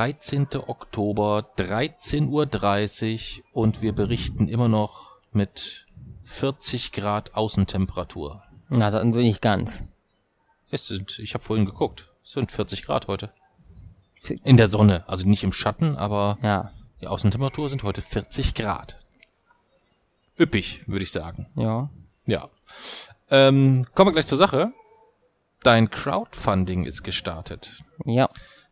13. Oktober, 13.30 Uhr und wir berichten immer noch mit 40 Grad Außentemperatur. Na, dann nicht ganz. Es sind, ich habe vorhin geguckt, es sind 40 Grad heute. In der Sonne, also nicht im Schatten, aber Ja, die Außentemperatur sind heute 40 Grad. Üppig, würde ich sagen. ja. Ja. Ähm, kommen wir gleich zur Sache. Dein Crowdfunding ist gestartet. Ja.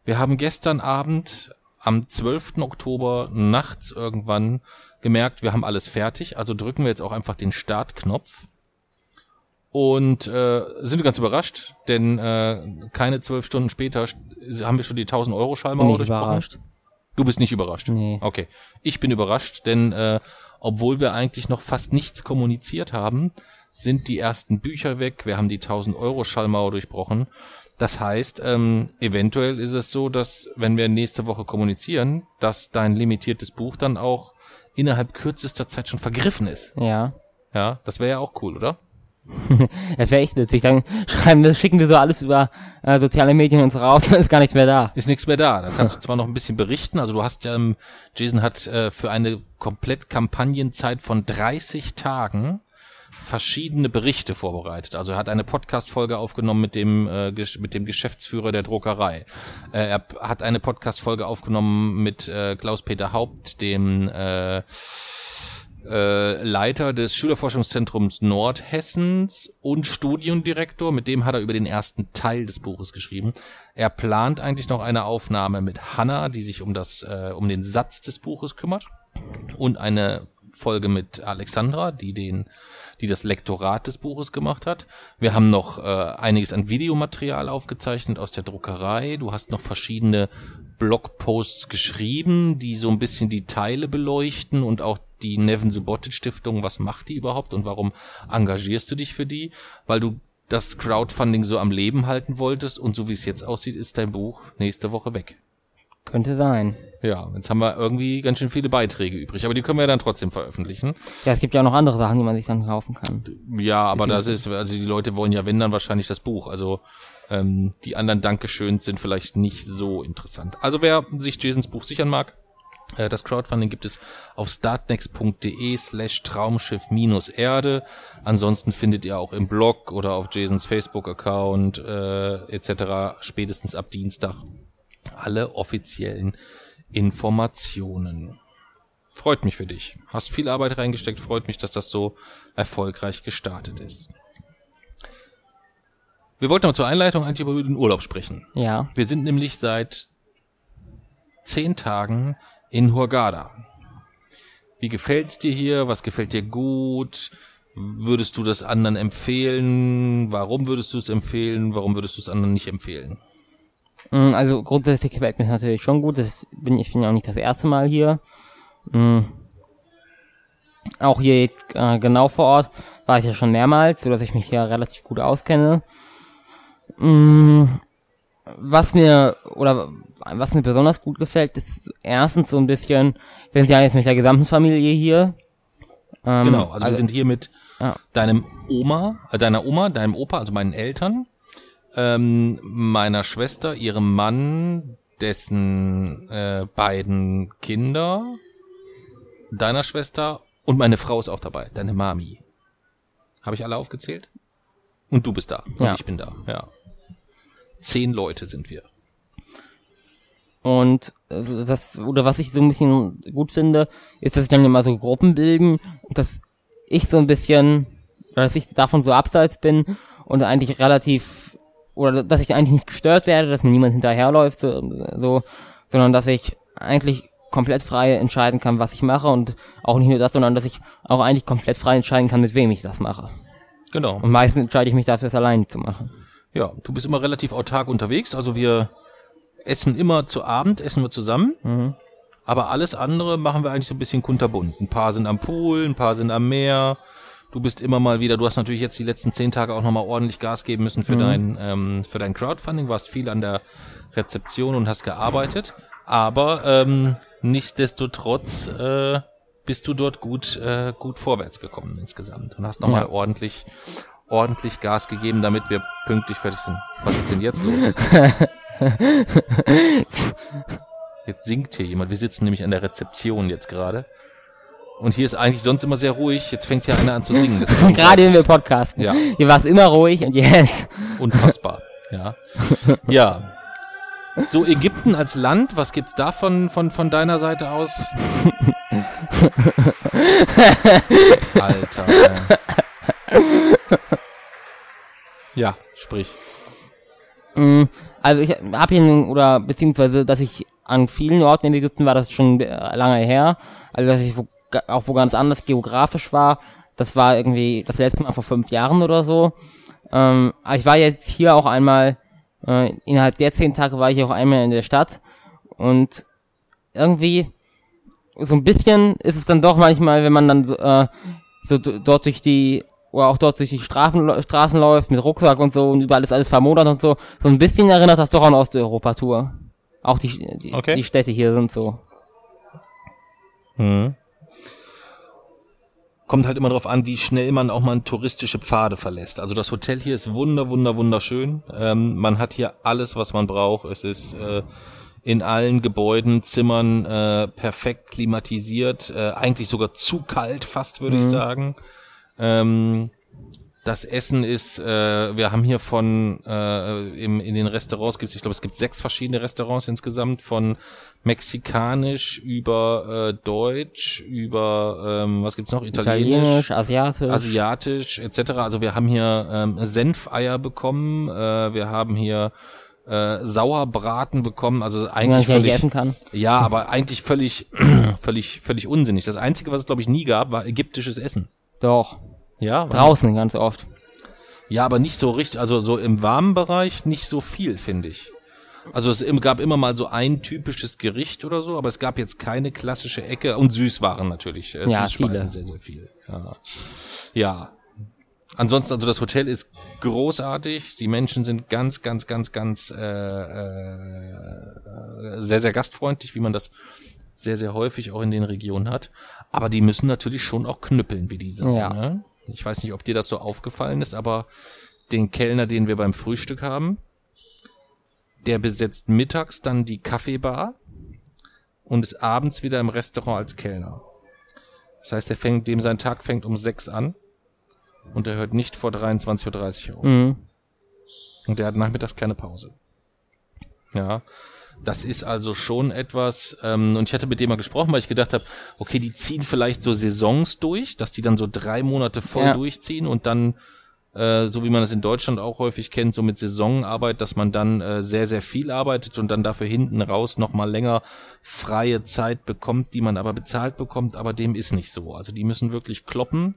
Wir haben gestern Abend am 12. Oktober nachts irgendwann gemerkt, wir haben alles fertig, also drücken wir jetzt auch einfach den Startknopf und äh, sind ganz überrascht, denn äh, keine zwölf Stunden später haben wir schon die 1000 Euro Schallmauer ich durchbrochen. überrascht. Du bist nicht überrascht. Nee. Okay. Ich bin überrascht, denn äh, obwohl wir eigentlich noch fast nichts kommuniziert haben, sind die ersten Bücher weg. Wir haben die 1000 Euro Schallmauer durchbrochen. Das heißt, ähm, eventuell ist es so, dass wenn wir nächste Woche kommunizieren, dass dein limitiertes Buch dann auch innerhalb kürzester Zeit schon vergriffen ist. Ja. Ja, das wäre ja auch cool, oder? Das wäre echt witzig. Dann schreiben wir, schicken wir so alles über äh, soziale Medien uns raus, dann ist gar nichts mehr da. Ist nichts mehr da. Da kannst du zwar noch ein bisschen berichten. Also du hast ja, ähm, Jason hat äh, für eine komplett Kampagnenzeit von 30 Tagen verschiedene Berichte vorbereitet. Also er hat eine Podcast-Folge aufgenommen mit dem, äh, mit dem Geschäftsführer der Druckerei. Äh, er hat eine Podcast-Folge aufgenommen mit äh, Klaus-Peter Haupt, dem äh, äh, Leiter des Schülerforschungszentrums Nordhessens und Studiendirektor. Mit dem hat er über den ersten Teil des Buches geschrieben. Er plant eigentlich noch eine Aufnahme mit Hanna, die sich um das, äh, um den Satz des Buches kümmert. Und eine Folge mit Alexandra, die den, die das Lektorat des Buches gemacht hat. Wir haben noch äh, einiges an Videomaterial aufgezeichnet aus der Druckerei. Du hast noch verschiedene Blogposts geschrieben, die so ein bisschen die Teile beleuchten und auch die Nevin Subotic Stiftung, was macht die überhaupt und warum engagierst du dich für die? Weil du das Crowdfunding so am Leben halten wolltest und so wie es jetzt aussieht, ist dein Buch nächste Woche weg. Könnte sein. Ja, jetzt haben wir irgendwie ganz schön viele Beiträge übrig, aber die können wir dann trotzdem veröffentlichen. Ja, es gibt ja auch noch andere Sachen, die man sich dann kaufen kann. Ja, aber das ist, also die Leute wollen ja, wenn dann wahrscheinlich das Buch. Also ähm, die anderen Dankeschöns sind vielleicht nicht so interessant. Also wer sich Jasons Buch sichern mag, äh, das Crowdfunding gibt es auf startnext.de slash Traumschiff-Erde. Ansonsten findet ihr auch im Blog oder auf Jasons Facebook-Account äh, etc. spätestens ab Dienstag alle offiziellen Informationen. Freut mich für dich. Hast viel Arbeit reingesteckt, freut mich, dass das so erfolgreich gestartet ist. Wir wollten aber zur Einleitung eigentlich über den Urlaub sprechen. Ja. Wir sind nämlich seit zehn Tagen in Hurghada. Wie gefällt's dir hier? Was gefällt dir gut? Würdest du das anderen empfehlen? Warum würdest du es empfehlen? Warum würdest du es anderen nicht empfehlen? Mm, Also grundsätzlich gefällt mir es natürlich schon gut. Das bin, ich bin ja auch nicht das erste Mal hier. Mm. Auch hier äh, genau vor Ort war ich ja schon mehrmals, sodass ich mich hier relativ gut auskenne. Mm. Was mir oder was mir besonders gut gefällt, ist erstens so ein bisschen, wir sind ja jetzt mit der gesamten Familie hier. Ähm, Genau, also, wir sind hier mit Ja. deinem Oma, äh, deiner Oma, deinem Opa, also meinen Eltern, ähm, meiner Schwester, ihrem Mann, dessen äh, beiden Kinder, deiner Schwester und meine Frau ist auch dabei, deine Mami. Habe ich alle aufgezählt? Und du bist da. Und Ja. ich bin da, ja. Zehn Leute sind wir. Und also das, oder was ich so ein bisschen gut finde, ist, dass sich dann immer so Gruppen bilden und dass ich so ein bisschen, dass ich davon so abseits bin und eigentlich relativ, oder dass ich eigentlich nicht gestört werde, dass mir niemand hinterherläuft, so, so sondern dass ich eigentlich komplett frei entscheiden kann, was ich mache und auch nicht nur das, sondern dass ich auch eigentlich komplett frei entscheiden kann, mit wem ich das mache. Genau. Und meistens entscheide ich mich dafür, es alleine zu machen. Ja, du bist immer relativ autark unterwegs. Also wir essen immer zu Abend, essen wir zusammen. Mhm. Aber alles andere machen wir eigentlich so ein bisschen kunterbunt. Ein paar sind am Pool, ein paar sind am Meer. Du bist immer mal wieder, du hast natürlich jetzt die letzten zehn Tage auch nochmal ordentlich Gas geben müssen für dein, ähm, für dein Crowdfunding, warst viel an der Rezeption und hast gearbeitet. Aber ähm, nichtsdestotrotz äh, bist du dort gut, äh, gut vorwärts gekommen insgesamt und hast nochmal Ja. ordentlich, ordentlich Gas gegeben, damit wir pünktlich fertig sind. Was ist denn jetzt los? Jetzt singt hier jemand. Wir sitzen nämlich an der Rezeption jetzt gerade. Und hier ist eigentlich sonst immer sehr ruhig. Jetzt fängt hier einer an zu singen. Gerade wenn wir podcasten. Ja. Hier war es immer ruhig und jetzt. unfassbar. Ja. Ja. So Ägypten als Land, was gibt's da von, von, von deiner Seite aus? Alter. Ja, sprich. Mm, Also ich habe hier, oder beziehungsweise, dass ich an vielen Orten in Ägypten war, das ist schon äh, lange her. Also dass ich auch wo ganz anders geografisch war. Das war irgendwie das letzte Mal vor fünf Jahren oder so. Ähm, aber ich war jetzt hier auch einmal, äh, innerhalb der zehn Tage war ich auch einmal in der Stadt. Und irgendwie, so ein bisschen ist es dann doch manchmal, wenn man dann so, äh, so dort durch die oder auch dort durch die Straßen, Straßen läuft mit Rucksack und so und überall ist alles vermodert und so. So ein bisschen erinnert das doch an Osteuropa-Tour. Auch die, die, Okay. die Städte hier sind so. Mhm. Kommt halt immer darauf an, wie schnell man auch mal touristische Pfade verlässt. Also das Hotel hier ist wunder, wunder, wunderschön. Ähm, man hat hier alles, was man braucht. Es ist äh, in allen Gebäuden, Zimmern äh, perfekt klimatisiert. Äh, eigentlich sogar zu kalt, fast würde ich sagen. Ähm, das Essen ist, äh, wir haben hier von äh, im, in den Restaurants gibt's, ich glaube, es gibt sechs verschiedene Restaurants insgesamt, von mexikanisch über äh, Deutsch, über ähm, was gibt's noch? Italienisch, Asiatisch. asiatisch etc. Also wir haben hier ähm, Senfeier bekommen, äh, wir haben hier äh, Sauerbraten bekommen, also eigentlich völlig, ja, aber eigentlich völlig, völlig, völlig unsinnig. Das Einzige, was es glaube ich nie gab, war ägyptisches Essen. Doch. Ja, Draußen ganz oft. ja, aber nicht so richtig, also so im warmen Bereich nicht so viel, finde ich. Also es gab immer mal so ein typisches Gericht oder so, aber es gab jetzt keine klassische Ecke und Süßwaren natürlich. Äh, Ja, Süßspeisen viele. sehr, sehr viel. Ja. ja. Ansonsten, also das Hotel ist großartig. Die Menschen sind ganz, ganz, ganz, ganz äh, äh, sehr, sehr gastfreundlich, wie man das sehr, sehr häufig auch in den Regionen hat. Aber die müssen natürlich schon auch knüppeln, wie die sagen. Ja. Ne? Ich weiß nicht, ob dir das so aufgefallen ist, aber den Kellner, den wir beim Frühstück haben, der besetzt mittags dann die Kaffeebar und ist abends wieder im Restaurant als Kellner. Das heißt, er fängt, dem sein Tag fängt um sechs an und er hört nicht vor 23.30 Uhr auf. Mhm. Und der hat nachmittags keine Pause. Ja, das ist also schon etwas, ähm, und ich hatte mit dem mal gesprochen, weil ich gedacht habe, okay, die ziehen vielleicht so Saisons durch, dass die dann so drei Monate voll Ja. durchziehen und dann, äh, so wie man das in Deutschland auch häufig kennt, so mit Saisonarbeit, dass man dann äh, sehr, sehr viel arbeitet und dann dafür hinten raus nochmal länger freie Zeit bekommt, die man aber bezahlt bekommt, aber dem ist nicht so. Also die müssen wirklich kloppen.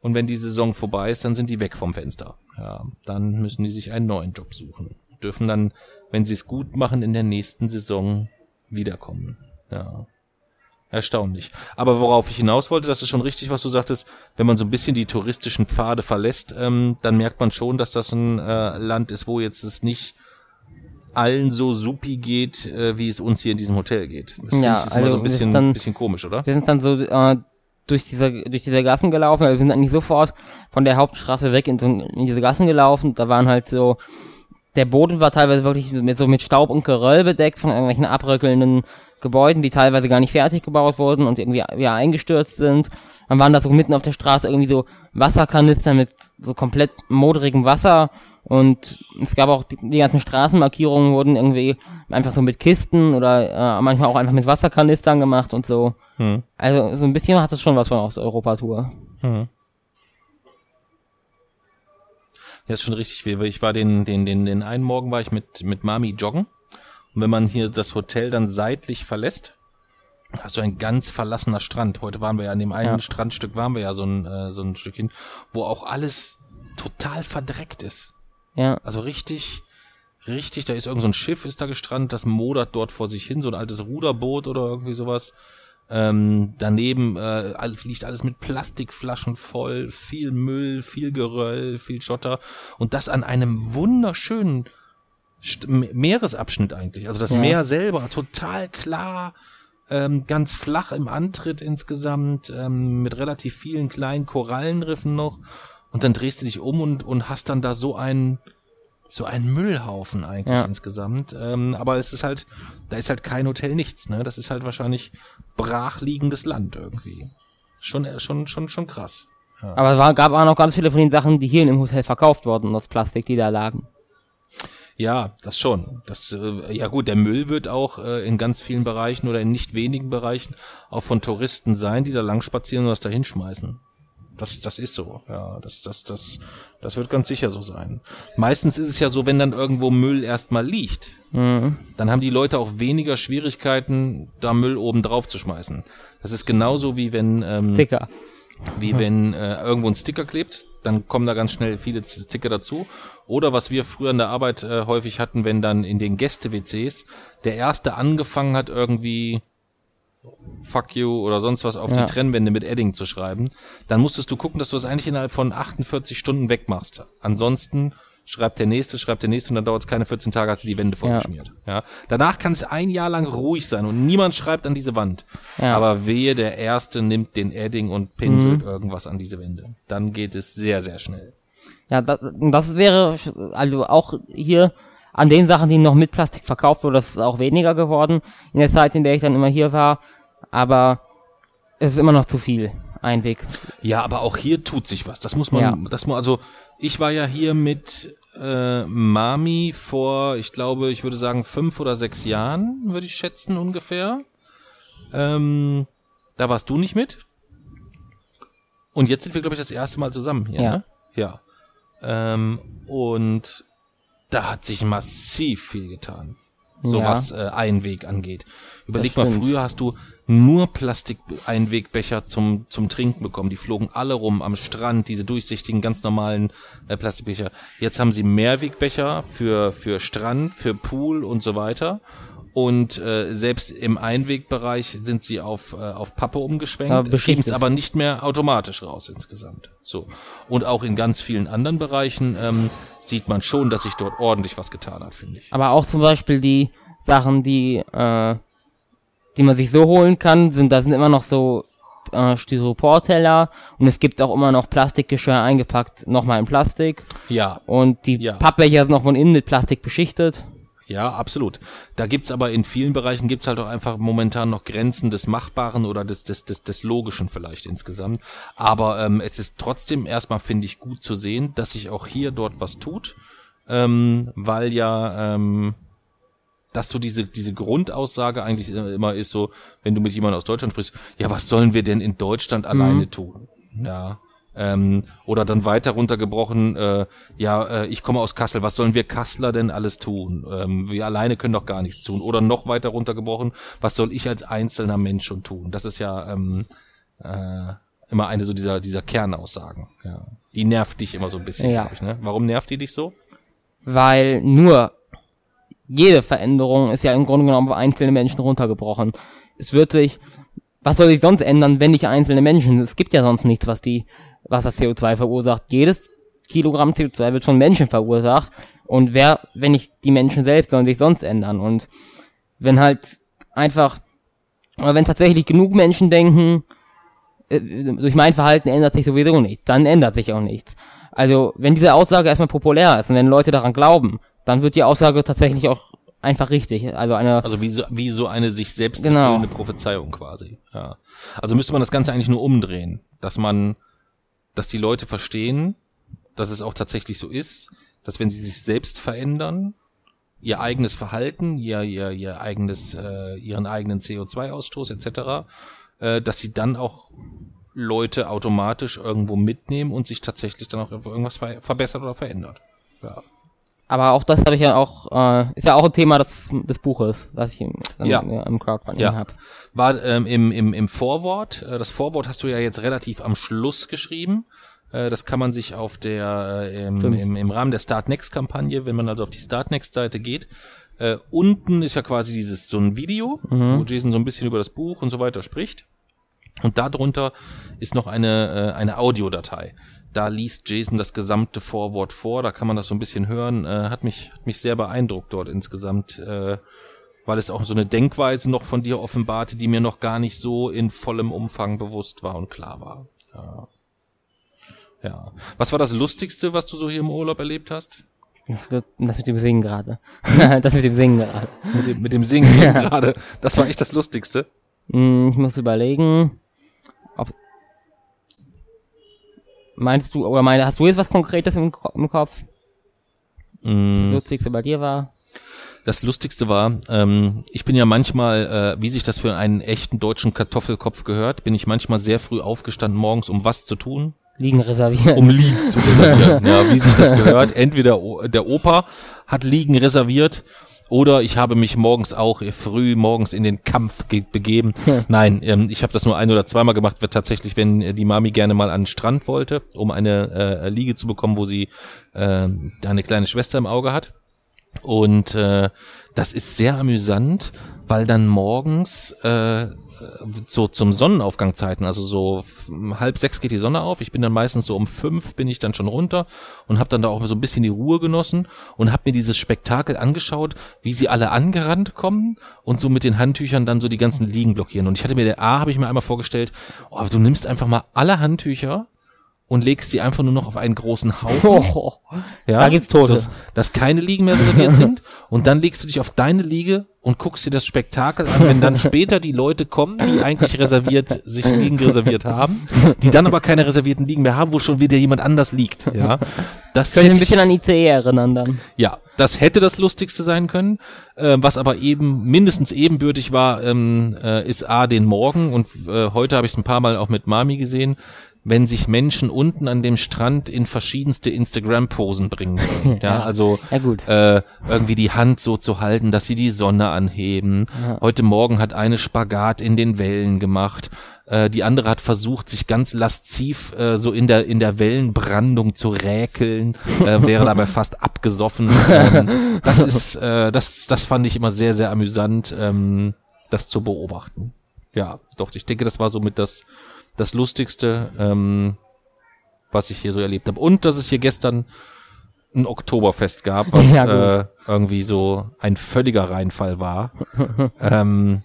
Und wenn die Saison vorbei ist, dann sind die weg vom Fenster. Ja, dann müssen die sich einen neuen Job suchen. Dürfen dann, wenn sie es gut machen, in der nächsten Saison wiederkommen. Ja. Erstaunlich. Aber worauf ich hinaus wollte, das ist schon richtig, was du sagtest, wenn man so ein bisschen die touristischen Pfade verlässt, ähm, dann merkt man schon, dass das ein äh, Land ist, wo jetzt es nicht allen so supi geht, äh, wie es uns hier in diesem Hotel geht. Das Ja, ich ist immer also so ein sind bisschen, dann- bisschen komisch, oder? Wir sind dann so äh, durch diese durch diese Gassen gelaufen. Also wir sind eigentlich sofort von der Hauptstraße weg in, so, in diese Gassen gelaufen. Da waren halt so der Boden war teilweise wirklich mit so mit Staub und Geröll bedeckt von irgendwelchen abrückelnden Gebäuden, die teilweise gar nicht fertig gebaut wurden und irgendwie wieder eingestürzt sind. Dann waren da so mitten auf der Straße irgendwie so Wasserkanister mit so komplett modrigem Wasser und es gab auch die, die ganzen Straßenmarkierungen wurden irgendwie einfach so mit Kisten oder äh, manchmal auch einfach mit Wasserkanistern gemacht und so. Hm. Also so ein bisschen hat es schon was von Osteuropa-Tour. Mhm. Ja, ist schon richtig. Ich war den, den, den, den einen Morgen war ich mit, mit Mami joggen. Und wenn man hier das Hotel dann seitlich verlässt, hast du ein ganz verlassener Strand. Heute waren wir ja an dem einen Ja. Strandstück waren wir ja so ein, äh, so ein Stückchen, wo auch alles total verdreckt ist. Ja. Also richtig, richtig, da ist irgend so ein Schiff, ist da gestrandet, das modert dort vor sich hin, so ein altes Ruderboot oder irgendwie sowas. Ähm, daneben äh, liegt alles mit Plastikflaschen voll, viel Müll, viel Geröll, viel Schotter und das an einem wunderschönen St Me- Meeresabschnitt eigentlich. Also das Ja. Meer selber total klar, ähm, ganz flach im Antritt insgesamt, ähm, mit relativ vielen kleinen Korallenriffen noch. Und dann drehst du dich um und, und hast dann da so einen, so einen Müllhaufen eigentlich Ja. insgesamt. Ähm, aber es ist halt, da ist halt kein Hotel, nichts, ne? Das ist halt wahrscheinlich brachliegendes Land irgendwie. Schon, äh, schon, schon, schon krass. Aber es war, gab auch noch ganz viele von den Sachen, die hier in dem Hotel verkauft wurden, aus Plastik, die da lagen. Ja, das schon. Das, äh, ja gut, der Müll wird auch äh, in ganz vielen Bereichen oder in nicht wenigen Bereichen auch von Touristen sein, die da lang spazieren und das da hinschmeißen. Das, das ist so. Ja, das, das, das, das wird ganz sicher so sein. Meistens ist es ja so, wenn dann irgendwo Müll erstmal liegt, Mhm. dann haben die Leute auch weniger Schwierigkeiten, da Müll oben drauf zu schmeißen. Das ist genauso wie wenn, ähm, Sticker. wie wenn äh, irgendwo ein Sticker klebt, dann kommen da ganz schnell viele Sticker dazu. Oder was wir früher in der Arbeit äh, häufig hatten, wenn dann in den Gäste-WCs der Erste angefangen hat, irgendwie Fuck you oder sonst was auf Ja. die Trennwände mit Edding zu schreiben, dann musstest du gucken, dass du das eigentlich innerhalb von 48 Stunden wegmachst. Ansonsten schreibt der Nächste, schreibt der Nächste und dann dauert es keine 14 Tage, hast du die Wände vollgeschmiert. Ja. Danach kann es ein Jahr lang ruhig sein und niemand schreibt an diese Wand. Ja. Aber wehe, der Erste nimmt den Edding und pinselt irgendwas an diese Wände. Dann geht es sehr, sehr schnell. Ja, das, das wäre also auch hier an den Sachen, die noch mit Plastik verkauft wurden, das ist auch weniger geworden in der Zeit, in der ich dann immer hier war. Aber es ist immer noch zu viel Einweg. Ja, aber auch hier tut sich was. Das muss man, Ja. das muss, also ich war ja hier mit äh, Mami vor, ich glaube, ich würde sagen fünf oder sechs Jahren, würde ich schätzen ungefähr. Ähm, da warst du nicht mit. Und jetzt sind wir, glaube ich, das erste Mal zusammen hier. Ja. Ne? Ja. Ähm, und da hat sich massiv viel getan. So Ja. was äh, Einweg angeht. Überleg mal, früher hast du nur Plastik-Einwegbecher zum, zum Trinken bekommen. Die flogen alle rum am Strand, diese durchsichtigen, ganz normalen äh, Plastikbecher. Jetzt haben sie Mehrwegbecher für, für Strand, für Pool und so weiter. Und äh, selbst im Einwegbereich sind sie auf, äh, auf Pappe Ja, umgeschwenkt, beschichtet. gieben's aber nicht mehr automatisch raus insgesamt. So. Und auch in ganz vielen anderen Bereichen ähm, sieht man schon, dass sich dort ordentlich was getan hat, finde ich. Aber auch zum Beispiel die Sachen, die, äh, die man sich so holen kann, sind, da sind immer noch so äh, Styroporteller und es gibt auch immer noch Plastikgeschirr eingepackt, nochmal in Plastik. Ja, Und die Ja. Pappbecher sind noch von innen mit Plastik beschichtet. Ja, absolut. Da gibt's aber in vielen Bereichen gibt's halt auch einfach momentan noch Grenzen des Machbaren oder des, des, des, des Logischen vielleicht insgesamt. Aber ähm, es ist trotzdem erstmal, finde ich, gut zu sehen, dass sich auch hier dort was tut. Ähm, weil ja, ähm, dass so diese, diese Grundaussage eigentlich immer ist so, wenn du mit jemandem aus Deutschland sprichst, ja, was sollen wir denn in Deutschland alleine tun? Ja. Ähm, oder dann weiter runtergebrochen, äh, ja, äh, ich komme aus Kassel, was sollen wir Kassler denn alles tun? Ähm, wir alleine können doch gar nichts tun. Oder noch weiter runtergebrochen, was soll ich als einzelner Mensch schon tun? Das ist ja ähm, äh, immer eine so dieser, dieser Kernaussagen. Ja. Die nervt dich immer so ein bisschen, Ja. glaub ich, ne? Warum nervt die dich so? weil nur jede Veränderung ist ja im Grunde genommen auf einzelne Menschen runtergebrochen. Es wird sich, was soll sich sonst ändern, wenn nicht einzelne Menschen? Es gibt ja sonst nichts, was die, was das CO2 verursacht. Jedes Kilogramm CO2 wird von Menschen verursacht. Und wer, wenn nicht die Menschen selbst, sollen sich sonst ändern. Und wenn halt einfach, oder wenn tatsächlich genug Menschen denken, äh, durch mein Verhalten ändert sich sowieso nichts, dann ändert sich auch nichts. Also, wenn diese Aussage erstmal populär ist und wenn Leute daran glauben, dann wird die Aussage tatsächlich auch einfach richtig. Also eine, Also wie so, wie so eine sich selbst Genau. erfüllende Prophezeiung quasi. Ja. Also müsste man das Ganze eigentlich nur umdrehen, dass man, dass die Leute verstehen, dass es auch tatsächlich so ist, dass wenn sie sich selbst verändern, ihr eigenes Verhalten, ihr, ihr, ihr eigenes, äh, ihren eigenen CO2-Ausstoß etc., äh, dass sie dann auch Leute automatisch irgendwo mitnehmen und sich tatsächlich dann auch irgendwas ver verbessert oder verändert. Ja. Aber auch das habe ich ja auch, äh, ist ja auch ein Thema des, des Buches, was ich im, Ja. im, Crowdfunding Ja. habe. War ähm, im, im, im Vorwort, äh, das Vorwort hast du ja jetzt relativ am Schluss geschrieben. Äh, das kann man sich auf der äh, im, im, im Rahmen der Start Next Kampagne, wenn man also auf die Start Next Seite geht, äh, unten ist ja quasi dieses so ein Video, mhm. wo Jason so ein bisschen über das Buch und so weiter spricht. Und darunter ist noch eine, äh, eine Audiodatei. Da liest Jason das gesamte Vorwort vor, da kann man das so ein bisschen hören. Äh, hat, mich, hat mich sehr beeindruckt dort insgesamt, äh, weil es auch so eine Denkweise noch von dir offenbarte, die mir noch gar nicht so in vollem Umfang bewusst war und klar war. Ja. ja. Was war das Lustigste, was du so hier im Urlaub erlebt hast? Das, das mit dem Singen gerade. das mit dem Singen gerade. Mit dem, mit dem Singen ja. gerade. Das war echt das Lustigste. Hm, ich muss überlegen. Ob Meinst du, oder meinst, hast du jetzt was Konkretes im, im Kopf? Mm. Das Lustigste bei dir war? Das Lustigste war, ähm, ich bin ja manchmal, äh, wie sich das für einen echten deutschen Kartoffelkopf gehört, bin ich manchmal sehr früh aufgestanden morgens, um was zu tun? Liegen reservieren. Um Liegen zu reservieren. ja, wie sich das gehört. Entweder der Opa hat Liegen reserviert oder ich habe mich morgens auch früh morgens in den Kampf begeben. Nein, ähm, ich habe das nur ein oder zweimal gemacht, wird tatsächlich, wenn äh, die Mami gerne mal an den Strand wollte, um eine äh, Liege zu bekommen, wo sie äh, eine kleine Schwester im Auge hat. Und äh, das ist sehr amüsant, weil dann morgens äh, so zum Sonnenaufgangzeiten, also so halb sechs geht die Sonne auf. Ich bin dann meistens so um fünf bin ich dann schon runter und habe dann da auch so ein bisschen die Ruhe genossen und habe mir dieses Spektakel angeschaut, wie sie alle angerannt kommen und so mit den Handtüchern dann so die ganzen Liegen blockieren. Und ich hatte mir der A habe ich mir einmal vorgestellt, oh, du nimmst einfach mal alle Handtücher und legst sie einfach nur noch auf einen großen Haufen. Oh, ja, da gibt's Tote. Dass, dass keine Liegen mehr reserviert sind. Und dann legst du dich auf deine Liege und guckst dir das Spektakel an, wenn dann später die Leute kommen, die eigentlich reserviert, sich Liegen reserviert haben, die dann aber keine reservierten Liegen mehr haben, wo schon wieder jemand anders liegt. Ja, das könnte ein bisschen ich, an ICE erinnern dann. Ja, das hätte das Lustigste sein können, äh, was aber eben mindestens ebenbürtig war, ähm, äh, ist A den Morgen und äh, heute habe ich es ein paar Mal auch mit Mami gesehen wenn sich Menschen unten an dem Strand in verschiedenste Instagram-Posen bringen. ja, ja, also ja, äh, irgendwie die Hand so zu halten, dass sie die Sonne anheben. Ja. Heute Morgen hat eine Spagat in den Wellen gemacht. Äh, die andere hat versucht, sich ganz lasziv äh, so in der in der Wellenbrandung zu räkeln, äh, wäre dabei fast abgesoffen. Ähm, das ist, äh, das, das fand ich immer sehr, sehr amüsant, ähm, das zu beobachten. Ja, doch, ich denke, das war so mit das das Lustigste, ähm, was ich hier so erlebt habe. Und dass es hier gestern ein Oktoberfest gab, was ja, äh, irgendwie so ein völliger Reinfall war. ähm,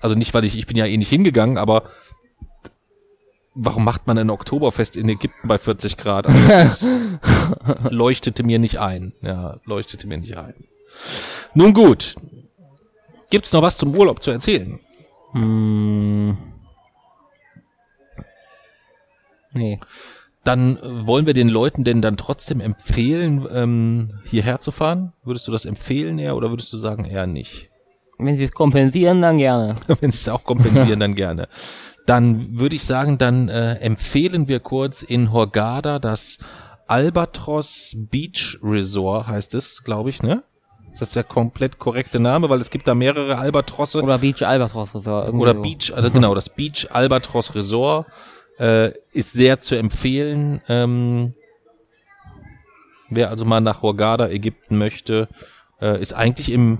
also nicht, weil ich, ich bin ja eh nicht hingegangen, aber warum macht man ein Oktoberfest in Ägypten bei 40 Grad? Also das ist, leuchtete mir nicht ein. Ja, leuchtete mir nicht ein. Nun gut. Gibt's noch was zum Urlaub zu erzählen? Hm. Nee. Dann äh, wollen wir den Leuten denn dann trotzdem empfehlen, ähm, hierher zu fahren? Würdest du das empfehlen eher oder würdest du sagen eher nicht? Wenn sie es kompensieren, dann gerne. Wenn sie es auch kompensieren, dann gerne. Dann würde ich sagen, dann äh, empfehlen wir kurz in Horgada das Albatros Beach Resort, heißt es, glaube ich, ne? Ist das der komplett korrekte Name? Weil es gibt da mehrere Albatrosse. Oder Beach Albatros Resort. Oder so. Beach, also genau, das Beach Albatros Resort äh, ist sehr zu empfehlen. Ähm, wer also mal nach Hurghada, Ägypten möchte, äh, ist eigentlich im,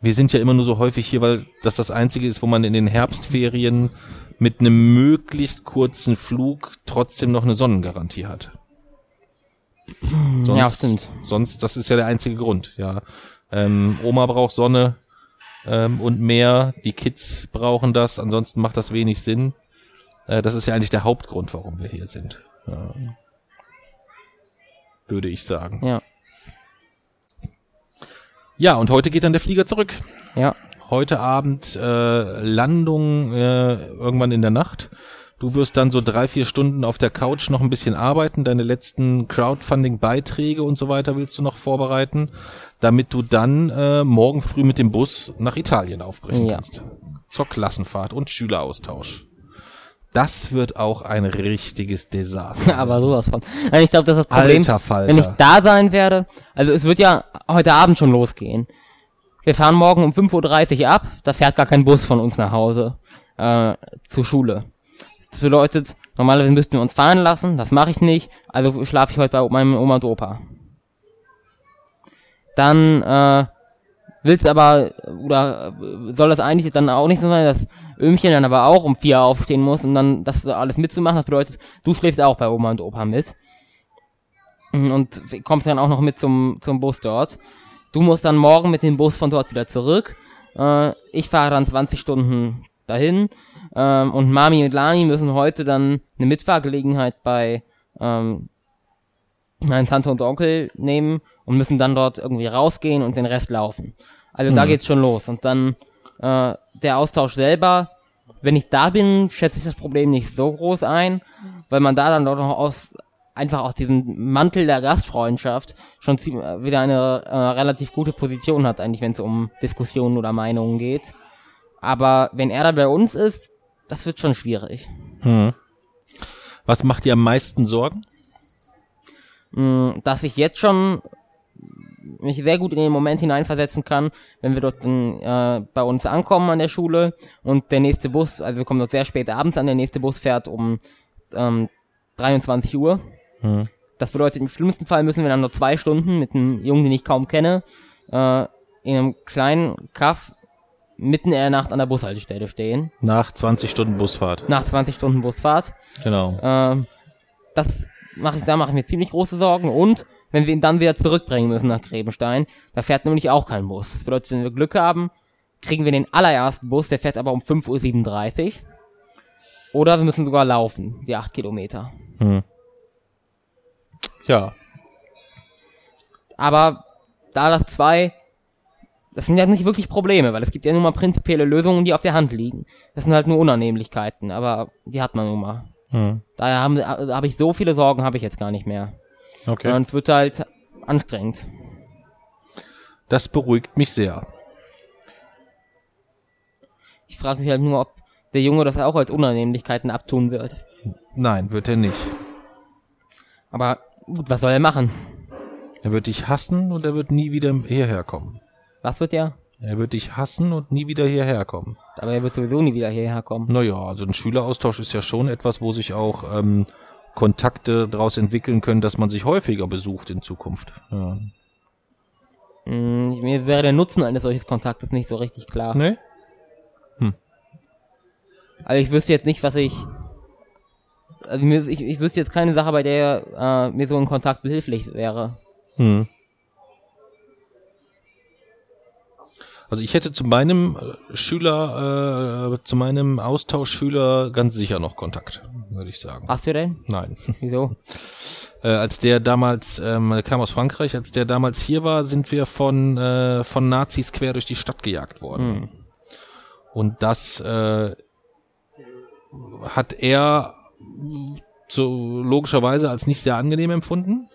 wir sind ja immer nur so häufig hier, weil das das einzige ist, wo man in den Herbstferien mit einem möglichst kurzen Flug trotzdem noch eine Sonnengarantie hat. Sonst, ja, stimmt. Sonst, das ist ja der einzige Grund, ja. Ähm, Oma braucht Sonne ähm, und mehr, die Kids brauchen das, ansonsten macht das wenig Sinn. Äh, das ist ja eigentlich der Hauptgrund, warum wir hier sind. Würde ich sagen. Ja. Ja, und heute geht dann der Flieger zurück. Ja. Heute Abend äh, Landung äh, irgendwann in der Nacht. Du wirst dann so drei, vier Stunden auf der Couch noch ein bisschen arbeiten, deine letzten Crowdfunding-Beiträge und so weiter willst du noch vorbereiten, damit du dann äh, morgen früh mit dem Bus nach Italien aufbrechen ja. kannst. Zur Klassenfahrt und Schüleraustausch. Das wird auch ein richtiges Desaster. Aber sowas von. Also ich glaube, das ist das Problem, wenn ich da sein werde. Also es wird ja heute Abend schon losgehen. Wir fahren morgen um 5.30 Uhr ab. Da fährt gar kein Bus von uns nach Hause äh, zur Schule. Das bedeutet, normalerweise müssten wir uns fahren lassen, das mache ich nicht, also schlafe ich heute bei meinem Oma und Opa. Dann äh, willst aber, oder äh, soll das eigentlich dann auch nicht so sein, dass Ömchen dann aber auch um vier aufstehen muss und dann das alles mitzumachen, das bedeutet, du schläfst auch bei Oma und Opa mit. Und kommst dann auch noch mit zum, zum Bus dort. Du musst dann morgen mit dem Bus von dort wieder zurück. Äh, ich fahre dann 20 Stunden dahin. Ähm, und Mami und Lani müssen heute dann eine Mitfahrgelegenheit bei ähm, meinen Tante und Onkel nehmen und müssen dann dort irgendwie rausgehen und den Rest laufen. Also mhm. da geht's schon los. Und dann äh, der Austausch selber, wenn ich da bin, schätze ich das Problem nicht so groß ein, weil man da dann doch noch aus einfach aus diesem Mantel der Gastfreundschaft schon wieder eine äh, relativ gute Position hat, eigentlich, wenn es um Diskussionen oder Meinungen geht. Aber wenn er da bei uns ist, das wird schon schwierig. Hm. Was macht dir am meisten Sorgen? Hm, dass ich jetzt schon mich sehr gut in den Moment hineinversetzen kann, wenn wir dort äh, bei uns ankommen an der Schule und der nächste Bus, also wir kommen dort sehr spät abends an, der nächste Bus fährt um ähm, 23 Uhr. Hm. Das bedeutet, im schlimmsten Fall müssen wir dann nur zwei Stunden mit einem Jungen, den ich kaum kenne, äh, in einem kleinen Kaff mitten in der Nacht an der Bushaltestelle stehen. Nach 20 Stunden Busfahrt. Nach 20 Stunden Busfahrt. Genau. Äh, das mache ich, da mache ich mir ziemlich große Sorgen. Und wenn wir ihn dann wieder zurückbringen müssen nach Grebenstein, da fährt nämlich auch kein Bus. Das bedeutet, wenn wir Glück haben, kriegen wir den allerersten Bus, der fährt aber um 5.37 Uhr. Oder wir müssen sogar laufen, die 8 Kilometer. Hm. Ja. Aber da das zwei das sind ja nicht wirklich Probleme, weil es gibt ja nun mal prinzipielle Lösungen, die auf der Hand liegen. Das sind halt nur Unannehmlichkeiten, aber die hat man nun mal. Hm. Daher habe hab ich so viele Sorgen, habe ich jetzt gar nicht mehr. Okay. Und es wird halt anstrengend. Das beruhigt mich sehr. Ich frage mich halt nur, ob der Junge das auch als Unannehmlichkeiten abtun wird. Nein, wird er nicht. Aber gut, was soll er machen? Er wird dich hassen und er wird nie wieder hierher kommen. Was wird er? Er wird dich hassen und nie wieder hierher kommen. Aber er wird sowieso nie wieder hierher kommen. Naja, also ein Schüleraustausch ist ja schon etwas, wo sich auch ähm, Kontakte daraus entwickeln können, dass man sich häufiger besucht in Zukunft. Ja. Mm, mir wäre der Nutzen eines solchen Kontaktes nicht so richtig klar. Nee? Hm. Also ich wüsste jetzt nicht, was ich... Also ich, ich wüsste jetzt keine Sache, bei der äh, mir so ein Kontakt behilflich wäre. Hm. Also ich hätte zu meinem äh, Schüler, äh, zu meinem Austauschschüler ganz sicher noch Kontakt, würde ich sagen. Hast du denn? Nein. Wieso? äh, als der damals, ähm, kam aus Frankreich, als der damals hier war, sind wir von, äh, von Nazis quer durch die Stadt gejagt worden. Hm. Und das äh, hat er so logischerweise als nicht sehr angenehm empfunden.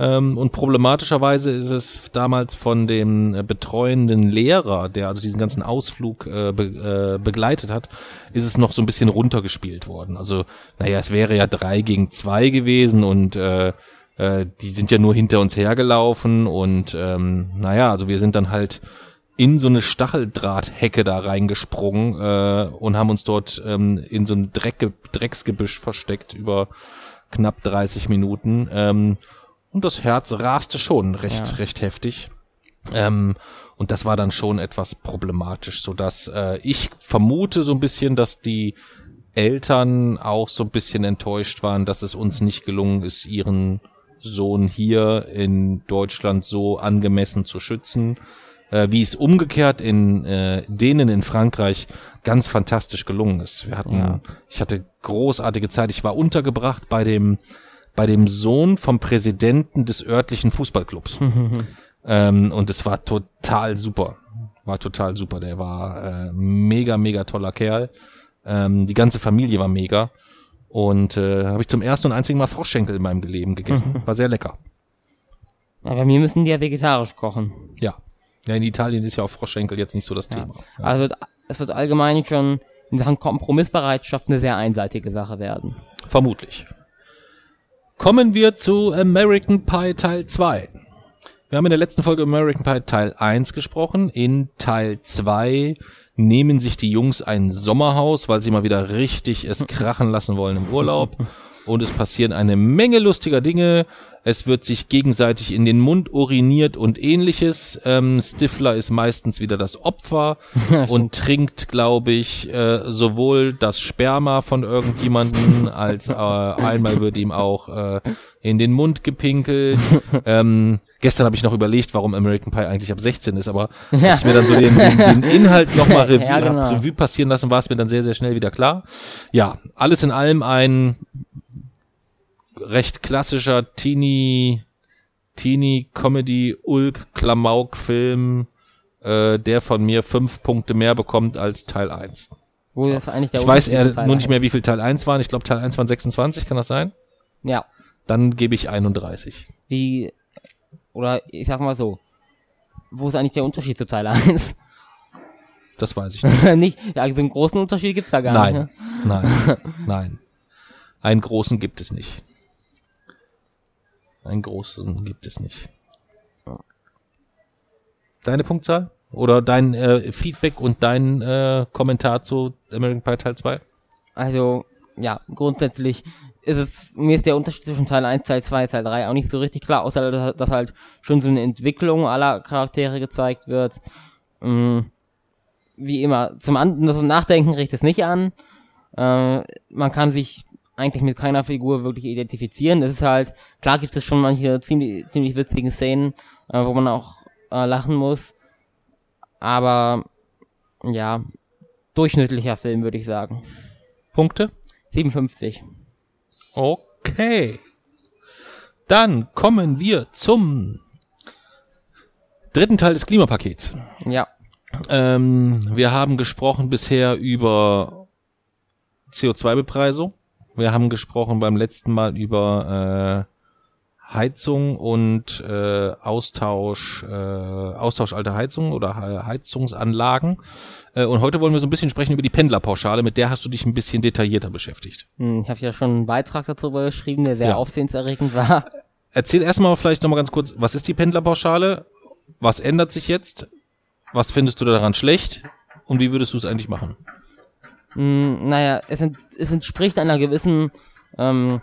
Ähm, und problematischerweise ist es damals von dem äh, betreuenden Lehrer, der also diesen ganzen Ausflug äh, be, äh, begleitet hat, ist es noch so ein bisschen runtergespielt worden. Also, naja, es wäre ja drei gegen zwei gewesen und äh, äh, die sind ja nur hinter uns hergelaufen und ähm, naja, also wir sind dann halt in so eine Stacheldrahthecke da reingesprungen äh, und haben uns dort ähm, in so ein Dreck, Drecksgebüsch versteckt über knapp 30 Minuten. Ähm, und das Herz raste schon recht, ja. recht heftig. Ähm, und das war dann schon etwas problematisch, so dass äh, ich vermute so ein bisschen, dass die Eltern auch so ein bisschen enttäuscht waren, dass es uns nicht gelungen ist, ihren Sohn hier in Deutschland so angemessen zu schützen, äh, wie es umgekehrt in äh, denen in Frankreich ganz fantastisch gelungen ist. Wir hatten, ja. ich hatte großartige Zeit. Ich war untergebracht bei dem bei dem Sohn vom Präsidenten des örtlichen Fußballclubs. ähm, und es war total super. War total super. Der war äh, mega, mega toller Kerl. Ähm, die ganze Familie war mega. Und äh, habe ich zum ersten und einzigen Mal Froschschenkel in meinem Leben gegessen. War sehr lecker. Aber mir müssen die ja vegetarisch kochen. Ja. Ja, in Italien ist ja auch Froschschenkel jetzt nicht so das Thema. Ja. Also es wird allgemein schon in Sachen Kompromissbereitschaft eine sehr einseitige Sache werden. Vermutlich. Kommen wir zu American Pie Teil 2. Wir haben in der letzten Folge American Pie Teil 1 gesprochen. In Teil 2 nehmen sich die Jungs ein Sommerhaus, weil sie mal wieder richtig es krachen lassen wollen im Urlaub. Und es passieren eine Menge lustiger Dinge. Es wird sich gegenseitig in den Mund uriniert und ähnliches. Ähm, Stifler ist meistens wieder das Opfer und trinkt, glaube ich, äh, sowohl das Sperma von irgendjemanden als äh, einmal wird ihm auch äh, in den Mund gepinkelt. Ähm, gestern habe ich noch überlegt, warum American Pie eigentlich ab 16 ist, aber als ich mir dann so den, den, den Inhalt nochmal Revue, Ja, genau. Revue passieren lassen, war es mir dann sehr, sehr schnell wieder klar. Ja, alles in allem ein recht klassischer Teenie, Teenie Comedy Ulk Klamauk Film, äh, der von mir fünf Punkte mehr bekommt als Teil 1. Wo ist eigentlich der Ich weiß Teil nur nicht mehr, wie viel Teil 1 waren. Ich glaube, Teil 1 waren 26, kann das sein? Ja. Dann gebe ich 31. Wie, oder ich sag mal so, wo ist eigentlich der Unterschied zu Teil 1? Das weiß ich nicht. nicht, ja, so einen großen Unterschied gibt's da gar Nein, nicht. Ne? nein, nein. Einen großen gibt es nicht. Einen großen gibt es nicht. Deine Punktzahl? Oder dein äh, Feedback und dein äh, Kommentar zu American Pie Teil 2? Also, ja, grundsätzlich ist es, mir ist der Unterschied zwischen Teil 1, Teil 2, Teil 3 auch nicht so richtig klar, außer dass, halt schon so eine Entwicklung aller Charaktere gezeigt wird. Mm, wie immer, zum, An Nachdenken riecht es nicht an. Äh, man kann sich eigentlich mit keiner Figur wirklich identifizieren. Es ist halt, klar gibt es schon manche ziemlich, ziemlich witzigen Szenen, äh, wo man auch äh, lachen muss. Aber, ja, durchschnittlicher Film, würde ich sagen. Punkte? 57. Okay. Dann kommen wir zum dritten Teil des Klimapakets. Ja. Ähm, wir haben gesprochen bisher über CO2-Bepreisung. Wir haben gesprochen beim letzten Mal über äh, Heizung und äh, Austausch, äh, Austausch alter Heizungen oder He- Heizungsanlagen. Äh, und heute wollen wir so ein bisschen sprechen über die Pendlerpauschale. Mit der hast du dich ein bisschen detaillierter beschäftigt. Hm, Ich habe ja schon einen Beitrag darüber geschrieben, der sehr Ja. aufsehenserregend war. Erzähl erstmal vielleicht nochmal ganz kurz, was ist die Pendlerpauschale? Was ändert sich jetzt? Was findest du daran schlecht? Und wie würdest du es eigentlich machen? Hm, naja, es, ent, es entspricht einer gewissen, ähm,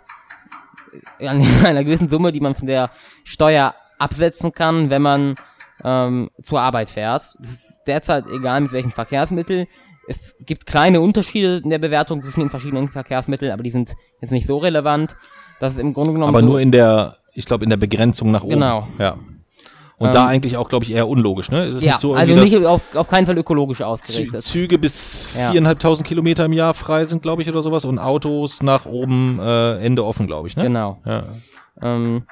einer gewissen Summe, die man von der Steuer absetzen kann, wenn man ähm, zur Arbeit fährt. Es ist derzeit egal mit welchem Verkehrsmittel. Es gibt kleine Unterschiede in der Bewertung zwischen den verschiedenen Verkehrsmitteln, aber die sind jetzt nicht so relevant. Das ist im Grunde genommen Aber so, nur in der, ich glaube, in der Begrenzung nach oben. Genau. Ja. Und da eigentlich auch, glaube ich, eher unlogisch, ne? Ist es ja, nicht so also nicht auf, auf keinen Fall ökologisch ausgerichtet. Züge bis Ja. viereinhalbtausend Kilometer im Jahr frei sind, glaube ich, oder sowas, und Autos nach oben äh, Ende offen, glaube ich, ne? Genau. Ja. Ähm,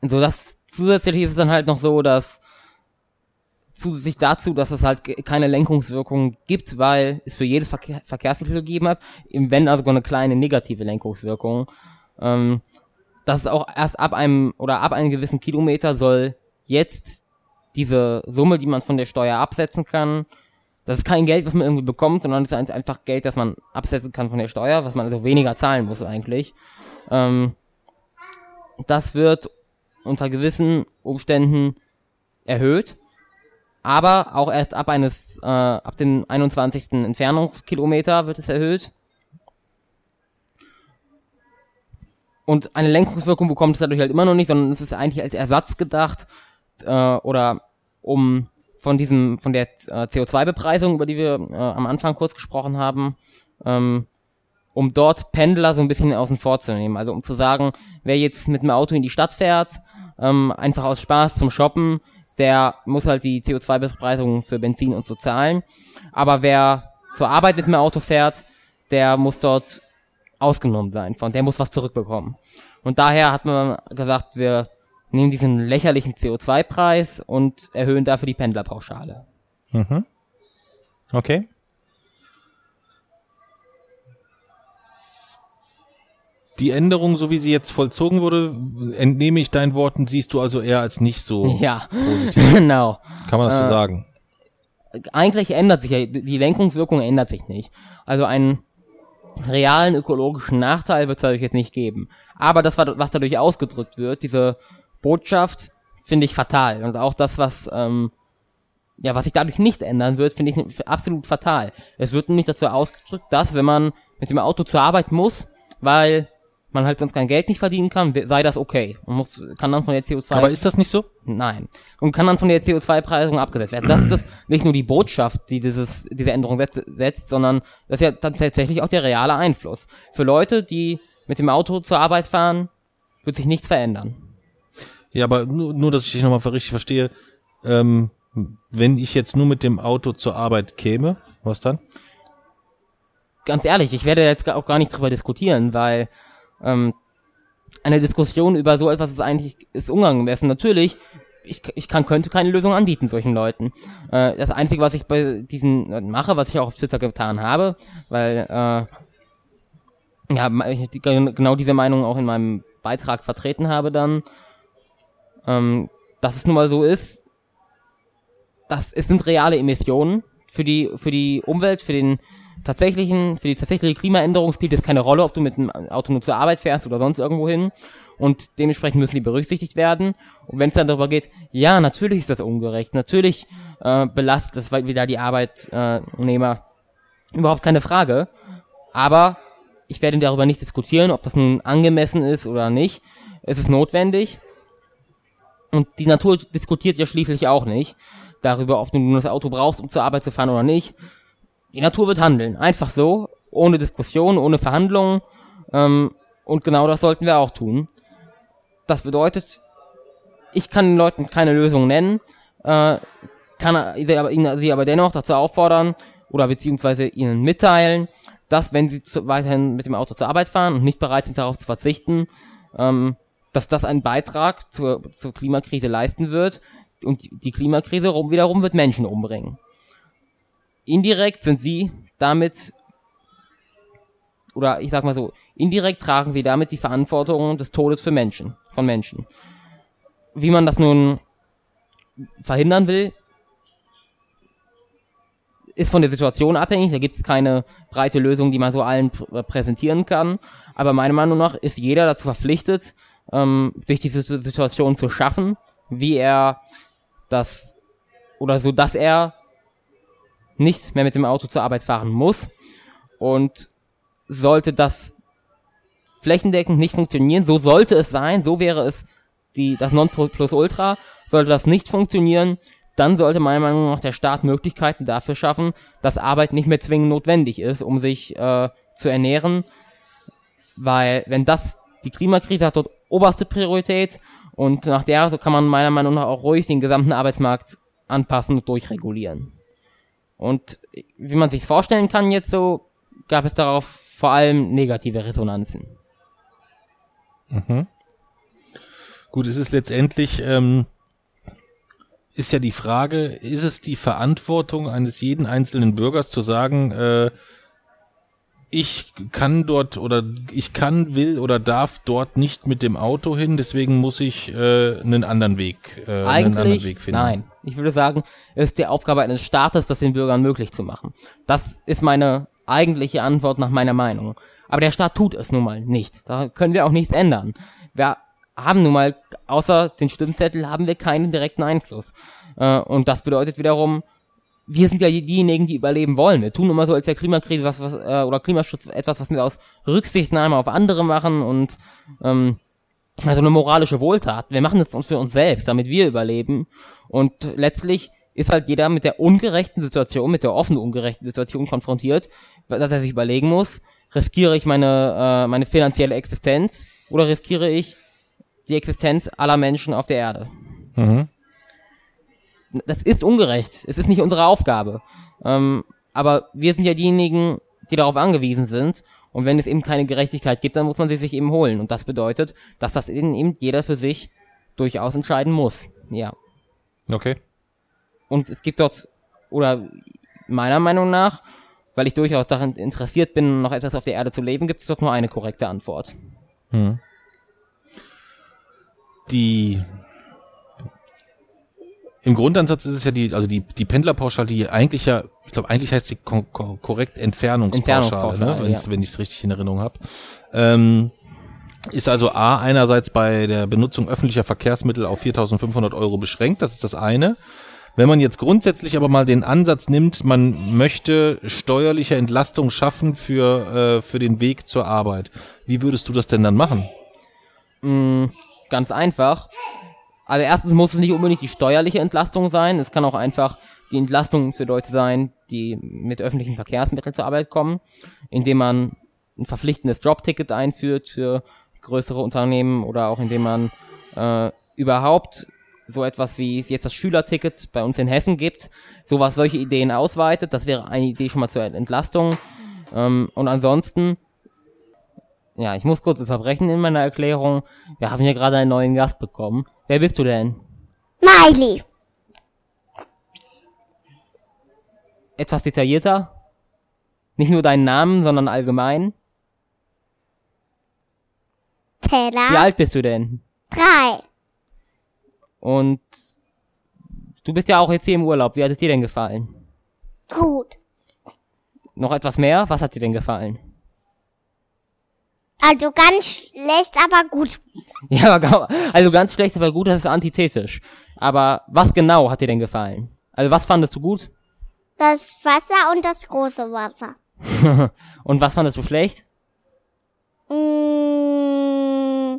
so das zusätzlich ist es dann halt noch so, dass zusätzlich dazu, dass es halt keine Lenkungswirkung gibt, weil es für jedes Verkehr, Verkehrsmittel gegeben hat, im wenn also sogar eine kleine negative Lenkungswirkung. Ähm, dass es auch erst ab einem oder ab einem gewissen Kilometer soll jetzt diese Summe, die man von der Steuer absetzen kann, das ist kein Geld, was man irgendwie bekommt, sondern es ist ein- einfach Geld, das man absetzen kann von der Steuer, was man also weniger zahlen muss eigentlich. Ähm, das wird unter gewissen Umständen erhöht, aber auch erst ab eines, äh, ab dem 21. Entfernungskilometer wird es erhöht. Und eine Lenkungswirkung bekommt es dadurch halt immer noch nicht, sondern es ist eigentlich als Ersatz gedacht, äh, oder um von diesem, von der äh, CO2-Bepreisung, über die wir äh, am Anfang kurz gesprochen haben, ähm, um dort Pendler so ein bisschen außen vor zu nehmen. Also um zu sagen, wer jetzt mit dem Auto in die Stadt fährt, ähm, einfach aus Spaß zum Shoppen, der muss halt die CO2-Bepreisung für Benzin und so zahlen. Aber wer zur Arbeit mit dem Auto fährt, der muss dort ausgenommen sein, von der muss was zurückbekommen. Und daher hat man gesagt, wir nehmen diesen lächerlichen CO2-Preis und erhöhen dafür die Pendlerpauschale. Mhm. Okay. Die Änderung, so wie sie jetzt vollzogen wurde, entnehme ich deinen Worten, siehst du also eher als nicht so Ja, positiv. genau. Kann man das so sagen? eigentlich ändert sich ja, die Lenkungswirkung ändert sich nicht. Also einen realen ökologischen Nachteil wird es dadurch jetzt nicht geben. Aber das, was dadurch ausgedrückt wird, diese Botschaft, finde ich fatal. Und auch das, was ähm, ja, was sich dadurch nicht ändern wird, finde ich absolut fatal. Es wird nämlich dazu ausgedrückt, dass wenn man mit dem Auto zur Arbeit muss, weil man halt sonst kein Geld nicht verdienen kann, sei das okay. Und muss, kann dann von der CO2. Aber ist das nicht so? Nein. Und kann dann von der CO2-Preisung abgesetzt werden. Das ist das nicht nur die Botschaft, die dieses, diese Änderung setzt, setzt, sondern das ist ja dann tatsächlich auch der reale Einfluss. Für Leute, die mit dem Auto zur Arbeit fahren, wird sich nichts verändern. Ja, aber nur, nur dass ich dich nochmal richtig verstehe, ähm, wenn ich jetzt nur mit dem Auto zur Arbeit käme, was dann? Ganz ehrlich, ich werde jetzt auch gar nicht drüber diskutieren, weil ähm, eine Diskussion über so etwas ist eigentlich ist unangemessen. Natürlich, ich, ich kann, könnte keine Lösung anbieten solchen Leuten. Äh, das Einzige, was ich bei diesen Leuten mache, was ich auch auf Twitter getan habe, weil äh, ja, ich genau diese Meinung auch in meinem Beitrag vertreten habe dann, ähm, dass es nun mal so ist, dass es sind reale Emissionen für die für die Umwelt, für den tatsächlichen, für die tatsächliche Klimaänderung spielt es keine Rolle, ob du mit dem Auto nur zur Arbeit fährst oder sonst irgendwo hin. Und dementsprechend müssen die berücksichtigt werden. Und wenn es dann darüber geht, ja, natürlich ist das ungerecht, natürlich äh, belastet das wieder die Arbeitnehmer. Überhaupt keine Frage. Aber ich werde darüber nicht diskutieren, ob das nun angemessen ist oder nicht. Es ist notwendig. Und die Natur diskutiert ja schließlich auch nicht darüber, ob du nun das Auto brauchst, um zur Arbeit zu fahren oder nicht. Die Natur wird handeln. Einfach so, ohne Diskussion, ohne Verhandlungen. Ähm, und genau das sollten wir auch tun. Das bedeutet, ich kann den Leuten keine Lösung nennen, äh, kann sie aber, sie aber dennoch dazu auffordern oder beziehungsweise ihnen mitteilen, dass wenn sie zu, weiterhin mit dem Auto zur Arbeit fahren und nicht bereit sind darauf zu verzichten, ähm, dass das einen Beitrag zur, zur Klimakrise leisten wird und die Klimakrise rum, wiederum wird Menschen umbringen. Indirekt sind sie damit, oder ich sag mal so, indirekt tragen sie damit die Verantwortung des Todes für Menschen, von Menschen. Wie man das nun verhindern will, ist von der Situation abhängig. Da gibt es keine breite Lösung, die man so allen pr äh, präsentieren kann. Aber meiner Meinung nach ist jeder dazu verpflichtet, ähm, durch diese Situation zu schaffen, wie er das oder so, dass er nicht mehr mit dem Auto zur Arbeit fahren muss. Und sollte das flächendeckend nicht funktionieren, so sollte es sein, so wäre es die, das Nonplusultra, sollte das nicht funktionieren, dann sollte meiner Meinung nach der Staat Möglichkeiten dafür schaffen, dass Arbeit nicht mehr zwingend notwendig ist, um sich äh, zu ernähren. Weil wenn das, die Klimakrise hat dort oberste Priorität und nach der so kann man meiner Meinung nach auch ruhig den gesamten Arbeitsmarkt anpassen und durchregulieren. Und wie man sich vorstellen kann jetzt so, gab es darauf vor allem negative Resonanzen. Mhm. Gut, es ist letztendlich, ähm, ist ja die Frage, ist es die Verantwortung eines jeden einzelnen Bürgers zu sagen, äh, ich kann dort oder ich kann, will oder darf dort nicht mit dem Auto hin, deswegen muss ich äh, einen anderen Weg, äh, Eigentlich, einen anderen Weg finden. Nein, ich würde sagen, ist die Aufgabe eines Staates, das den Bürgern möglich zu machen. Das ist meine eigentliche Antwort nach meiner Meinung. Aber der Staat tut es nun mal nicht. Da können wir auch nichts ändern. Wir haben nun mal, außer den Stimmzettel, haben wir keinen direkten Einfluss. Äh, und das bedeutet wiederum, wir sind ja diejenigen, die überleben wollen. Wir tun immer so, als wäre Klimakrise was, was äh, oder Klimaschutz etwas, was wir aus Rücksichtnahme auf andere machen und ähm, also eine moralische Wohltat. Wir machen es uns für uns selbst, damit wir überleben. Und letztlich ist halt jeder mit der ungerechten Situation, mit der offenen ungerechten Situation konfrontiert, dass er sich überlegen muss, riskiere ich meine, äh, meine finanzielle Existenz oder riskiere ich die Existenz aller Menschen auf der Erde? Mhm das ist ungerecht. Es ist nicht unsere Aufgabe. Ähm, aber wir sind ja diejenigen, die darauf angewiesen sind. Und wenn es eben keine Gerechtigkeit gibt, dann muss man sie sich eben holen. Und das bedeutet, dass das eben jeder für sich durchaus entscheiden muss. Ja. Okay. Und es gibt dort, oder meiner Meinung nach, weil ich durchaus daran interessiert bin, noch etwas auf der Erde zu leben, gibt es dort nur eine korrekte Antwort. Hm. Die im Grundansatz ist es ja die, also die, die Pendlerpauschale, die eigentlich ja, ich glaube, eigentlich heißt sie ko ko korrekt Entfernungspauschale, ne? Wenn's, ja. wenn ich es richtig in Erinnerung habe. Ähm, ist also A, einerseits bei der Benutzung öffentlicher Verkehrsmittel auf 4.500 Euro beschränkt, das ist das eine. Wenn man jetzt grundsätzlich aber mal den Ansatz nimmt, man möchte steuerliche Entlastung schaffen für, äh, für den Weg zur Arbeit, wie würdest du das denn dann machen? Mm, ganz einfach. Also erstens muss es nicht unbedingt die steuerliche Entlastung sein. Es kann auch einfach die Entlastung für Leute sein, die mit öffentlichen Verkehrsmitteln zur Arbeit kommen, indem man ein verpflichtendes Jobticket einführt für größere Unternehmen oder auch indem man äh, überhaupt so etwas wie es jetzt das Schülerticket bei uns in Hessen gibt, sowas solche Ideen ausweitet. Das wäre eine Idee schon mal zur Entlastung. Ähm, und ansonsten, ja, ich muss kurz unterbrechen in meiner Erklärung. Wir haben hier gerade einen neuen Gast bekommen. Wer bist du denn? Miley. Etwas detaillierter? Nicht nur deinen Namen, sondern allgemein? Wie Teller. alt bist du denn? Drei. Und du bist ja auch jetzt hier im Urlaub. Wie hat es dir denn gefallen? Gut. Noch etwas mehr? Was hat dir denn gefallen? Also ganz schlecht, aber gut. Ja, also ganz schlecht, aber gut, das ist antithetisch. Aber was genau hat dir denn gefallen? Also was fandest du gut? Das Wasser und das große Wasser. Und was fandest du schlecht? Mm,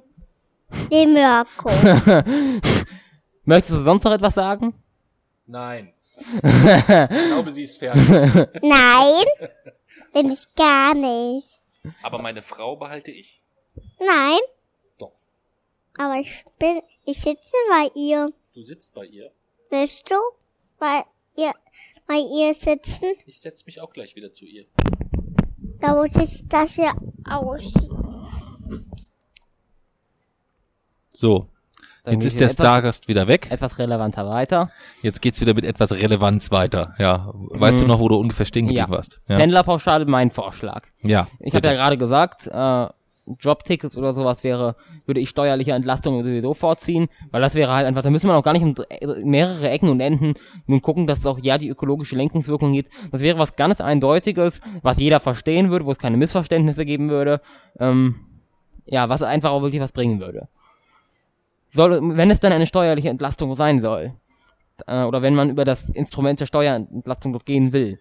die Mirko. Möchtest du sonst noch etwas sagen? Nein. ich glaube, sie ist fertig. Nein. Bin ich gar nicht. Aber meine Frau behalte ich. Nein. Doch. Aber ich bin, ich sitze bei ihr. Du sitzt bei ihr. Willst du bei ihr, bei ihr sitzen? Ich setze mich auch gleich wieder zu ihr. Da muss ich das hier ausschieben. So. Jetzt ist der Stargast wieder weg. Etwas relevanter weiter. Jetzt geht's wieder mit etwas Relevanz weiter. Ja. Weißt du noch, wo du ungefähr stehen geblieben Ja. warst? Ja. Pendlerpauschale, mein Vorschlag. ja. Ich habe ja gerade gesagt, äh, Jobtickets oder sowas wäre, würde ich steuerliche Entlastung sowieso vorziehen, weil das wäre halt einfach, da müssen wir auch gar nicht um dr- mehrere Ecken und Enden nun gucken, dass es auch ja die ökologische Lenkungswirkung gibt. Das wäre was ganz Eindeutiges, was jeder verstehen würde, wo es keine Missverständnisse geben würde. Ähm, ja, was einfach auch wirklich was bringen würde. Soll, wenn es dann eine steuerliche Entlastung sein soll, äh, oder wenn man über das Instrument der Steuerentlastung gehen will,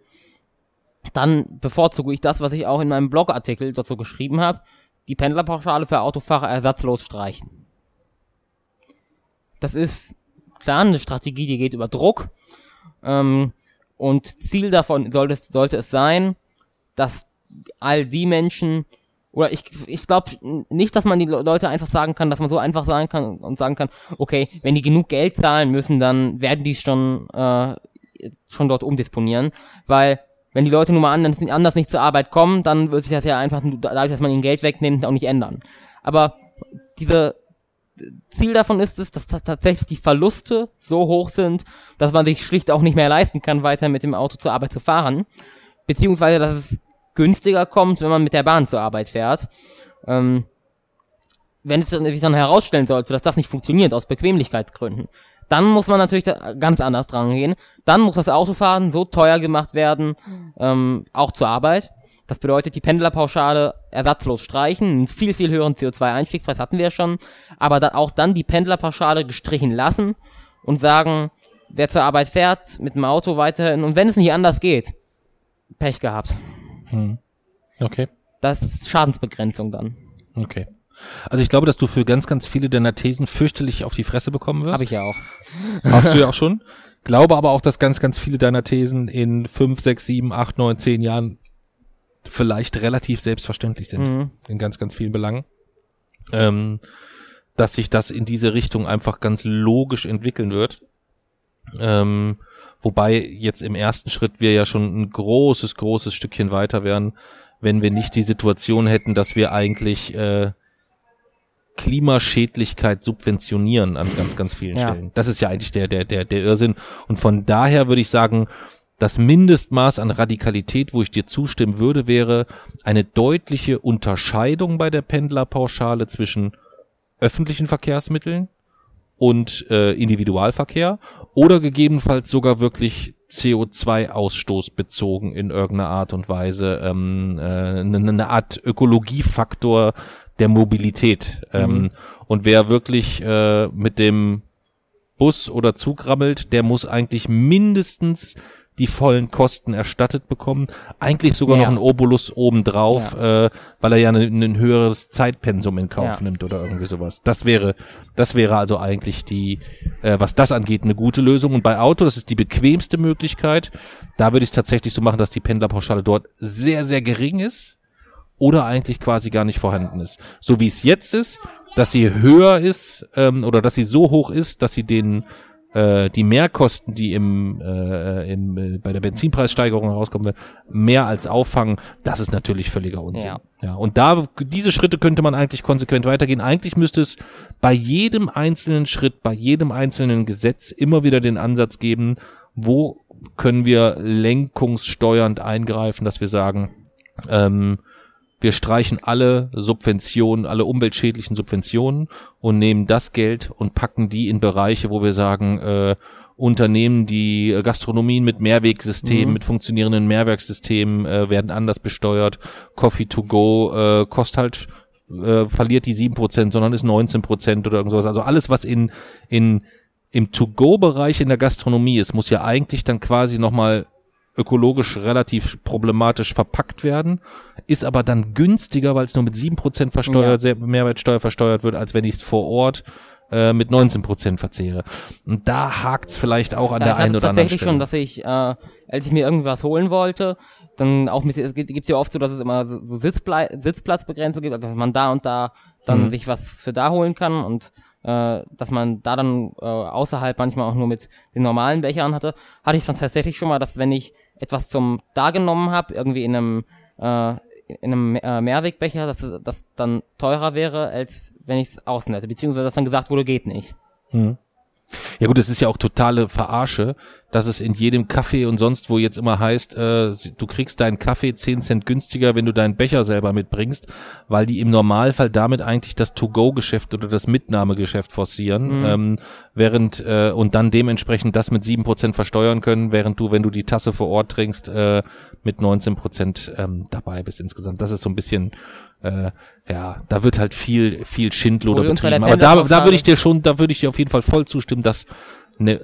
dann bevorzuge ich das, was ich auch in meinem Blogartikel dazu geschrieben habe, die Pendlerpauschale für Autofahrer ersatzlos streichen. Das ist klar eine Strategie, die geht über Druck. Ähm, und Ziel davon sollte sollte es sein, dass all die Menschen, oder ich, ich glaube nicht, dass man die Le- Leute einfach sagen kann, dass man so einfach sagen kann und sagen kann, okay, wenn die genug Geld zahlen müssen, dann werden die schon, äh, schon dort umdisponieren, weil wenn die Leute nun mal anders, anders nicht zur Arbeit kommen, dann wird sich das ja einfach dadurch, dass man ihnen Geld wegnimmt, auch nicht ändern. Aber diese Ziel davon ist es, dass ta- tatsächlich die Verluste so hoch sind, dass man sich schlicht auch nicht mehr leisten kann, weiter mit dem Auto zur Arbeit zu fahren. Beziehungsweise, dass es günstiger kommt, wenn man mit der Bahn zur Arbeit fährt. Ähm, wenn es dann- sich dann herausstellen sollte, dass das nicht funktioniert aus Bequemlichkeitsgründen, dann muss man natürlich ganz anders dran gehen. Dann muss das Autofahren so teuer gemacht werden, ähm, auch zur Arbeit. Das bedeutet, die Pendlerpauschale ersatzlos streichen, einen viel, viel höheren CO2-Einstiegspreis hatten wir schon, aber da auch dann die Pendlerpauschale gestrichen lassen und sagen, wer zur Arbeit fährt, mit dem Auto weiterhin, und wenn es nicht anders geht, Pech gehabt. Okay. Das ist Schadensbegrenzung dann. Okay. Also ich glaube, dass du für ganz, ganz viele deiner Thesen fürchterlich auf die Fresse bekommen wirst. Habe ich ja auch. Hast du ja auch schon. Glaube aber auch, dass ganz, ganz viele deiner Thesen in fünf, sechs, sieben, acht, neun, zehn Jahren vielleicht relativ selbstverständlich sind. Mhm. In ganz, ganz vielen Belangen. Ähm, dass sich das in diese Richtung einfach ganz logisch entwickeln wird. Ähm, wobei jetzt im ersten Schritt wir ja schon ein großes, großes Stückchen weiter wären, wenn wir nicht die Situation hätten, dass wir eigentlich äh, Klimaschädlichkeit subventionieren an ganz, ganz vielen Ja. Stellen. Das ist ja eigentlich der, der, der, der Irrsinn. Und von daher würde ich sagen, das Mindestmaß an Radikalität, wo ich dir zustimmen würde, wäre eine deutliche Unterscheidung bei der Pendlerpauschale zwischen öffentlichen Verkehrsmitteln und äh, Individualverkehr oder gegebenenfalls sogar wirklich CO2-Ausstoß bezogen in irgendeiner Art und Weise, ähm, äh, eine, eine Art Ökologiefaktor der Mobilität. Ähm, und wer wirklich äh, mit dem Bus oder Zug rammelt, der muss eigentlich mindestens die vollen Kosten erstattet bekommen. Eigentlich sogar Ja. noch ein Obolus obendrauf, äh, weil er ja ein, ein höheres Zeitpensum in Kauf Ja. nimmt oder irgendwie sowas. Das wäre, das wäre also eigentlich die, äh, was das angeht, eine gute Lösung. Und bei Auto, das ist die bequemste Möglichkeit. Da würde ich es tatsächlich so machen, dass die Pendlerpauschale dort sehr, sehr gering ist oder eigentlich quasi gar nicht vorhanden ist. So wie es jetzt ist, dass sie höher ist ähm, oder dass sie so hoch ist, dass sie den äh, die Mehrkosten, die im, äh, im äh, bei der Benzinpreissteigerung rauskommen, mehr als auffangen, das ist natürlich völliger Unsinn. Ja. ja. Und da diese Schritte könnte man eigentlich konsequent weitergehen. Eigentlich müsste es bei jedem einzelnen Schritt, bei jedem einzelnen Gesetz immer wieder den Ansatz geben, wo können wir lenkungssteuernd eingreifen, dass wir sagen, ähm, wir streichen alle Subventionen, alle umweltschädlichen Subventionen und nehmen das Geld und packen die in Bereiche, wo wir sagen, äh, Unternehmen, die äh, Gastronomien mit Mehrwegsystemen, mit funktionierenden Mehrwerkssystemen äh, werden anders besteuert. Coffee to go äh, kostet halt äh, verliert die 7%, sondern ist 19% oder irgendwas. Also alles, was in, in, im To-Go-Bereich in der Gastronomie ist, muss ja eigentlich dann quasi nochmal ökologisch relativ problematisch verpackt werden, ist aber dann günstiger, weil es nur mit 7% versteuert, sehr- Mehrwertsteuer versteuert wird, als wenn ich es vor Ort äh, mit 19% verzehre. Und da hakt's vielleicht auch an Ja, der ich hatte einen oder anderen tatsächlich Stelle. schon, dass ich, äh, als ich mir irgendwas holen wollte, dann auch mit, es gibt ja oft so, dass es immer so, so Sitzple Sitzplatzbegrenzung gibt, also dass man da und da dann Mhm. sich was für da holen kann und äh, dass man da dann äh, außerhalb manchmal auch nur mit den normalen Bechern hatte, hatte ich dann tatsächlich schon mal, dass wenn ich etwas zum da genommen habe, irgendwie in einem äh, in einem äh, Mehrwegbecher, dass das dann teurer wäre, als wenn ich es außen hätte, beziehungsweise dass dann gesagt wurde, geht nicht. Ja gut, es ist ja auch totale Verarsche, dass es in jedem Kaffee und sonst wo jetzt immer heißt, äh, du kriegst deinen Kaffee 10 Cent günstiger, wenn du deinen Becher selber mitbringst, weil die im Normalfall damit eigentlich das To-Go-Geschäft oder das Mitnahmegeschäft forcieren, ähm, während äh, und dann dementsprechend das mit 7% versteuern können, während du, wenn du die Tasse vor Ort trinkst, äh, mit 19% ähm, dabei bist insgesamt. Das ist so ein bisschen äh, ja, da wird halt viel, viel Schindluder betrieben. Aber da, da würde ich dir schon, da würde ich dir auf jeden Fall voll zustimmen, dass eine,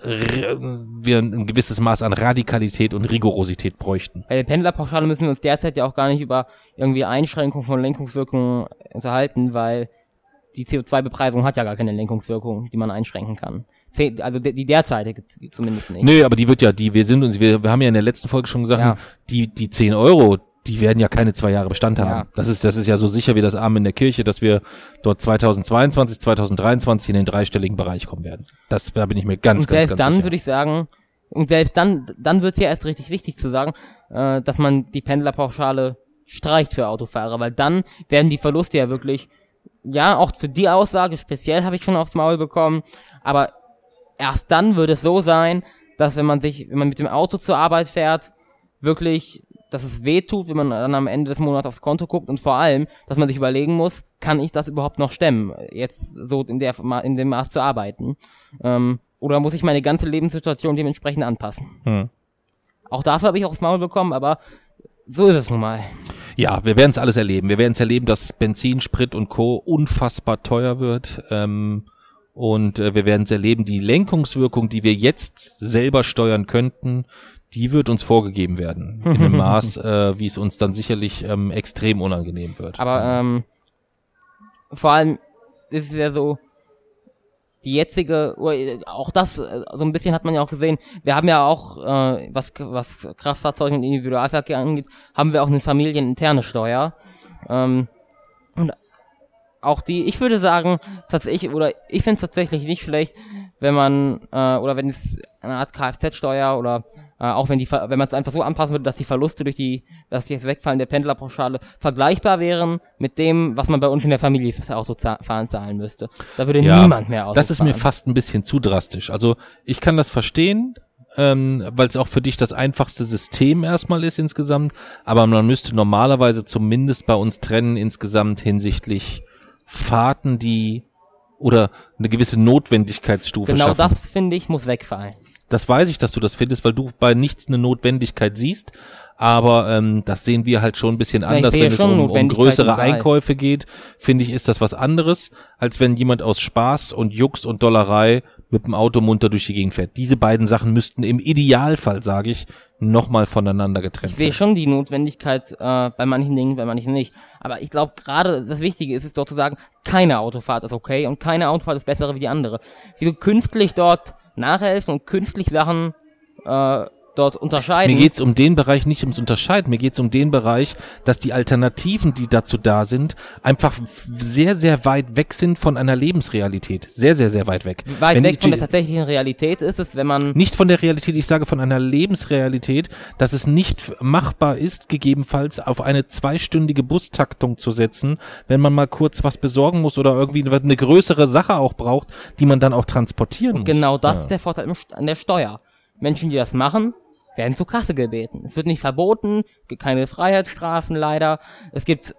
wir ein gewisses Maß an Radikalität und Rigorosität bräuchten. Bei der Pendlerpauschale müssen wir uns derzeit ja auch gar nicht über irgendwie Einschränkungen von Lenkungswirkungen unterhalten, weil die CO2-Bepreisung hat ja gar keine Lenkungswirkung, die man einschränken kann. Also die derzeitige zumindest nicht. Nö, aber die wird ja, die, wir sind uns, wir, wir haben ja in der letzten Folge schon gesagt, Ja. die, die 10 Euro, die werden ja keine zwei Jahre Bestand haben. Ja. Das ist, das ist ja so sicher wie das Arm in der Kirche, dass wir dort 2022, 2023 in den dreistelligen Bereich kommen werden. Das, da bin ich mir ganz, und ganz, selbst ganz dann sicher. würde ich sagen, und selbst dann, dann wird es ja erst richtig wichtig zu sagen, äh, dass man die Pendlerpauschale streicht für Autofahrer, weil dann werden die Verluste ja wirklich, ja, auch für die Aussage speziell habe ich schon aufs Maul bekommen, aber erst dann würde es so sein, dass wenn man sich, wenn man mit dem Auto zur Arbeit fährt, wirklich, dass es weh tut, wenn man dann am Ende des Monats aufs Konto guckt und vor allem, dass man sich überlegen muss, kann ich das überhaupt noch stemmen, jetzt so in der in dem Maß zu arbeiten? Ähm, oder muss ich meine ganze Lebenssituation dementsprechend anpassen? Hm. Auch dafür habe ich aufs Maul bekommen, aber so ist es nun mal. Ja, wir werden es alles erleben. Wir werden es erleben, dass Benzin, Sprit und Co. unfassbar teuer wird. Ähm, und äh, wir werden es erleben, die Lenkungswirkung, die wir jetzt selber steuern könnten, die wird uns vorgegeben werden. In einem Maß, äh, wie es uns dann sicherlich ähm, extrem unangenehm wird. Aber ähm, vor allem ist es ja so, die jetzige, auch das, äh, so ein bisschen hat man ja auch gesehen, wir haben ja auch, äh, was, was Kraftfahrzeuge und Individualverkehr angeht, haben wir auch eine familieninterne Steuer. Ähm, und auch die, ich würde sagen, tatsächlich, oder ich finde es tatsächlich nicht schlecht, wenn man, äh, oder wenn es eine Art Kfz-Steuer oder äh, auch wenn die, wenn man es einfach so anpassen würde, dass die Verluste durch die, dass die das Wegfallen der Pendlerpauschale vergleichbar wären mit dem, was man bei uns in der Familie fürs Autofahren zahlen müsste. Da würde niemand mehr Auto Das ist mir fahren. fast ein bisschen zu drastisch. Also ich kann das verstehen, ähm, weil es auch für dich das einfachste System erstmal ist insgesamt, aber man müsste normalerweise zumindest bei uns trennen insgesamt hinsichtlich Fahrten, die oder eine gewisse Notwendigkeitsstufe Genau schaffen. das, finde ich, muss wegfallen. Das weiß ich, dass du das findest, weil du bei nichts eine Notwendigkeit siehst. Aber ähm, das sehen wir halt schon ein bisschen anders, wenn es um, um größere überall. Einkäufe geht. Finde ich, ist das was anderes, als wenn jemand aus Spaß und Jux und Dollerei mit dem Auto munter durch die Gegend fährt. Diese beiden Sachen müssten im Idealfall, sage ich, nochmal voneinander getrennt Ich sehe werden. schon die Notwendigkeit äh, bei manchen Dingen, bei manchen nicht. Aber ich glaube, gerade das Wichtige ist es dort zu sagen, keine Autofahrt ist okay und keine Autofahrt ist bessere wie die andere. Wie du künstlich dort nachhelfen und künstlich Sachen äh, dort unterscheiden. Mir geht's um den Bereich nicht ums Unterscheiden, mir geht's um den Bereich, dass die Alternativen, die dazu da sind, einfach sehr, sehr weit weg sind von einer Lebensrealität. Sehr, sehr, sehr weit weg. weit Wenn weg die- von der tatsächlichen Realität ist es, wenn man Nicht von der Realität, ich sage von einer Lebensrealität, dass es nicht machbar ist, gegebenenfalls auf eine zweistündige Bustaktung zu setzen, wenn man mal kurz was besorgen muss oder irgendwie eine größere Sache auch braucht, die man dann auch transportieren muss. Genau das Ja. ist der Vorteil an der Steuer. Menschen, die das machen, werden zur Kasse gebeten. Es wird nicht verboten, gibt keine Freiheitsstrafen leider. Es gibt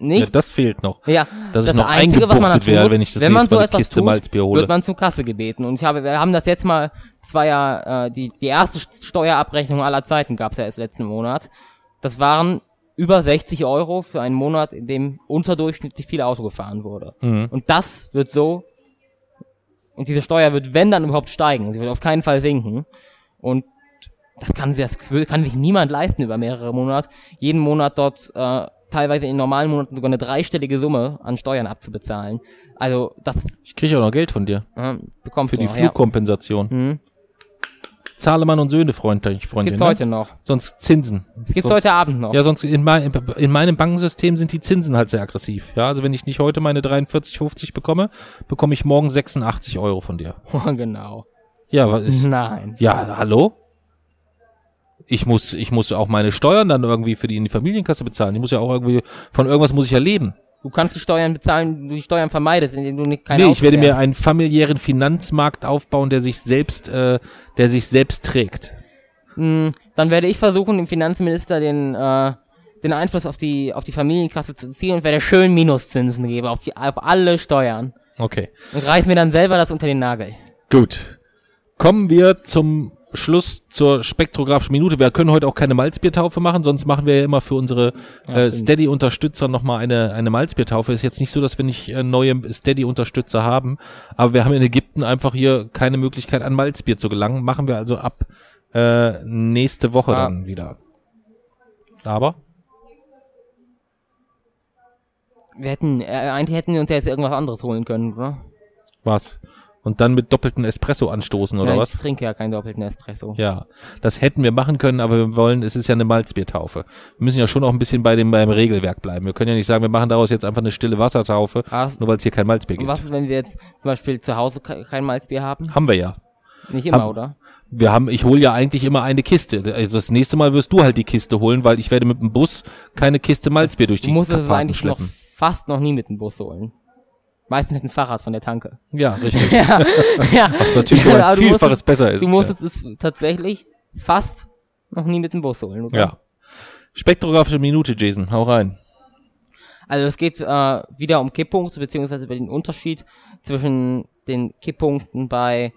Ja, nicht. das fehlt noch. Ja, dass ich das noch Einzige, was man eingebuchtet wäre, tut, wenn ich das wenn man so Mal etwas Kiste tut, Malzbier hole. wird man zur Kasse gebeten. Und ich habe, wir haben das jetzt mal, das war ja äh, die, die erste Steuerabrechnung aller Zeiten, gab es ja erst letzten Monat. Das waren über 60 Euro für einen Monat, in dem unterdurchschnittlich viel Auto gefahren wurde. Mhm. Und das wird so, und diese Steuer wird, wenn dann überhaupt steigen, sie wird auf keinen Fall sinken. Und das kann, sich- das kann sich niemand leisten über mehrere Monate, jeden Monat dort äh, teilweise in normalen Monaten sogar eine dreistellige Summe an Steuern abzubezahlen. Also das Ich kriege auch noch Geld von dir äh, bekommst für die noch, ja. Flugkompensation. Mhm. Zahlemann und Söhne, Freund, Das Freundin. gibt's ne? heute noch. Sonst Zinsen. Das gibt's sonst, heute Abend noch. Ja, sonst in, mein, in meinem Bankensystem sind die Zinsen halt sehr aggressiv. Ja, also wenn ich nicht heute meine 43,50 bekomme, bekomme ich morgen 86 Euro von dir. genau. Ja, was ist, Nein. ja, hallo? Ich muss, ich muss auch meine Steuern dann irgendwie für die in die Familienkasse bezahlen. Ich muss ja auch irgendwie, von irgendwas muss ich ja leben. Du kannst die Steuern bezahlen, du die Steuern vermeidest, indem du nicht keine nee, ich werde mir einen familiären Finanzmarkt aufbauen, der sich selbst, äh, der sich selbst trägt. Mm, Dann werde ich versuchen, dem Finanzminister den, äh, den Einfluss auf die, auf die Familienkasse zu ziehen und werde schön Minuszinsen geben auf, die, auf alle Steuern. Okay. Und reiß mir dann selber das unter den Nagel. Gut. Kommen wir zum Schluss zur spektrographischen Minute. Wir können heute auch keine Malzbiertaufe machen, sonst machen wir ja immer für unsere äh. Steady-Unterstützer nochmal eine, eine Malzbiertaufe. Ist jetzt nicht so, dass wir nicht äh, neue Steady-Unterstützer haben, aber wir haben in Ägypten einfach hier keine Möglichkeit, an Malzbier zu gelangen. Machen wir also ab äh, nächste Woche Ah. dann wieder. Aber? Wir hätten, äh, eigentlich hätten wir uns ja jetzt irgendwas anderes holen können, oder? Was? Und dann mit doppelten Espresso anstoßen, oder ja, was? Ich trinke ja keinen doppelten Espresso. Ja, das hätten wir machen können, aber wir wollen, es ist ja eine Malzbiertaufe. Wir müssen ja schon auch ein bisschen bei dem beim Regelwerk bleiben. Wir können ja nicht sagen, wir machen daraus jetzt einfach eine stille Wassertaufe, Ah, nur weil es hier kein Malzbier Und gibt. was ist, wenn wir jetzt zum Beispiel zu Hause ke- kein Malzbier haben? Haben wir ja. Nicht immer, Haben- oder? Wir haben, ich hole ja eigentlich immer eine Kiste. Also das nächste Mal wirst du halt die Kiste holen, weil ich werde mit dem Bus keine Kiste Malzbier durch Du die musst es eigentlich noch schleppen. fast noch nie mit dem Bus holen. Meistens mit dem Fahrrad von der Tanke. Ja, richtig. ja, ja. Was natürlich Ja, ein du Vielfaches musstest- besser ist. Du musstest es tatsächlich fast noch nie mit dem Bus holen, oder? ja. Spektrographische Minute, Jason, hau rein. Also es geht äh, wieder um Kipppunkte, beziehungsweise über den Unterschied zwischen den Kipppunkten bei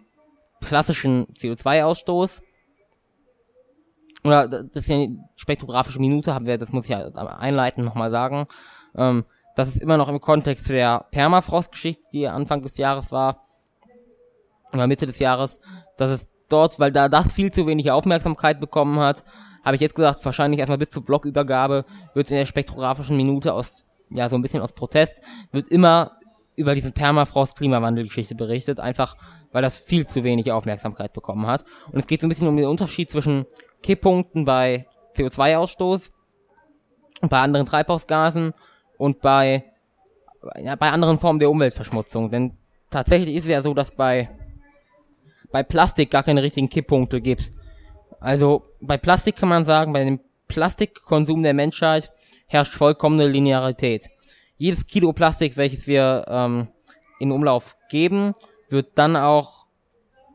klassischen CO2-Ausstoß. Oder das ist ja eine spektrographische Minute, haben wir, das muss ich ja einleiten nochmal sagen. Ähm, das ist immer noch im Kontext der Permafrost-Geschichte, die Anfang des Jahres war, oder Mitte des Jahres, dass es dort, weil da das viel zu wenig Aufmerksamkeit bekommen hat, habe ich jetzt gesagt, wahrscheinlich erstmal bis zur Blockübergabe wird es in der spektrographischen Minute aus, ja, so ein bisschen aus Protest, wird immer über diesen Permafrost-Klimawandel-Geschichte berichtet, einfach weil das viel zu wenig Aufmerksamkeit bekommen hat. Und es geht so ein bisschen um den Unterschied zwischen Kipppunkten bei CO2-Ausstoß und bei anderen Treibhausgasen und bei, ja, bei anderen Formen der Umweltverschmutzung. Denn tatsächlich ist es ja so, dass bei, bei Plastik gar keine richtigen Kipppunkte gibt. Also bei Plastik kann man sagen, bei dem Plastikkonsum der Menschheit herrscht vollkommene Linearität. Jedes Kilo Plastik, welches wir ähm, in Umlauf geben, wird dann auch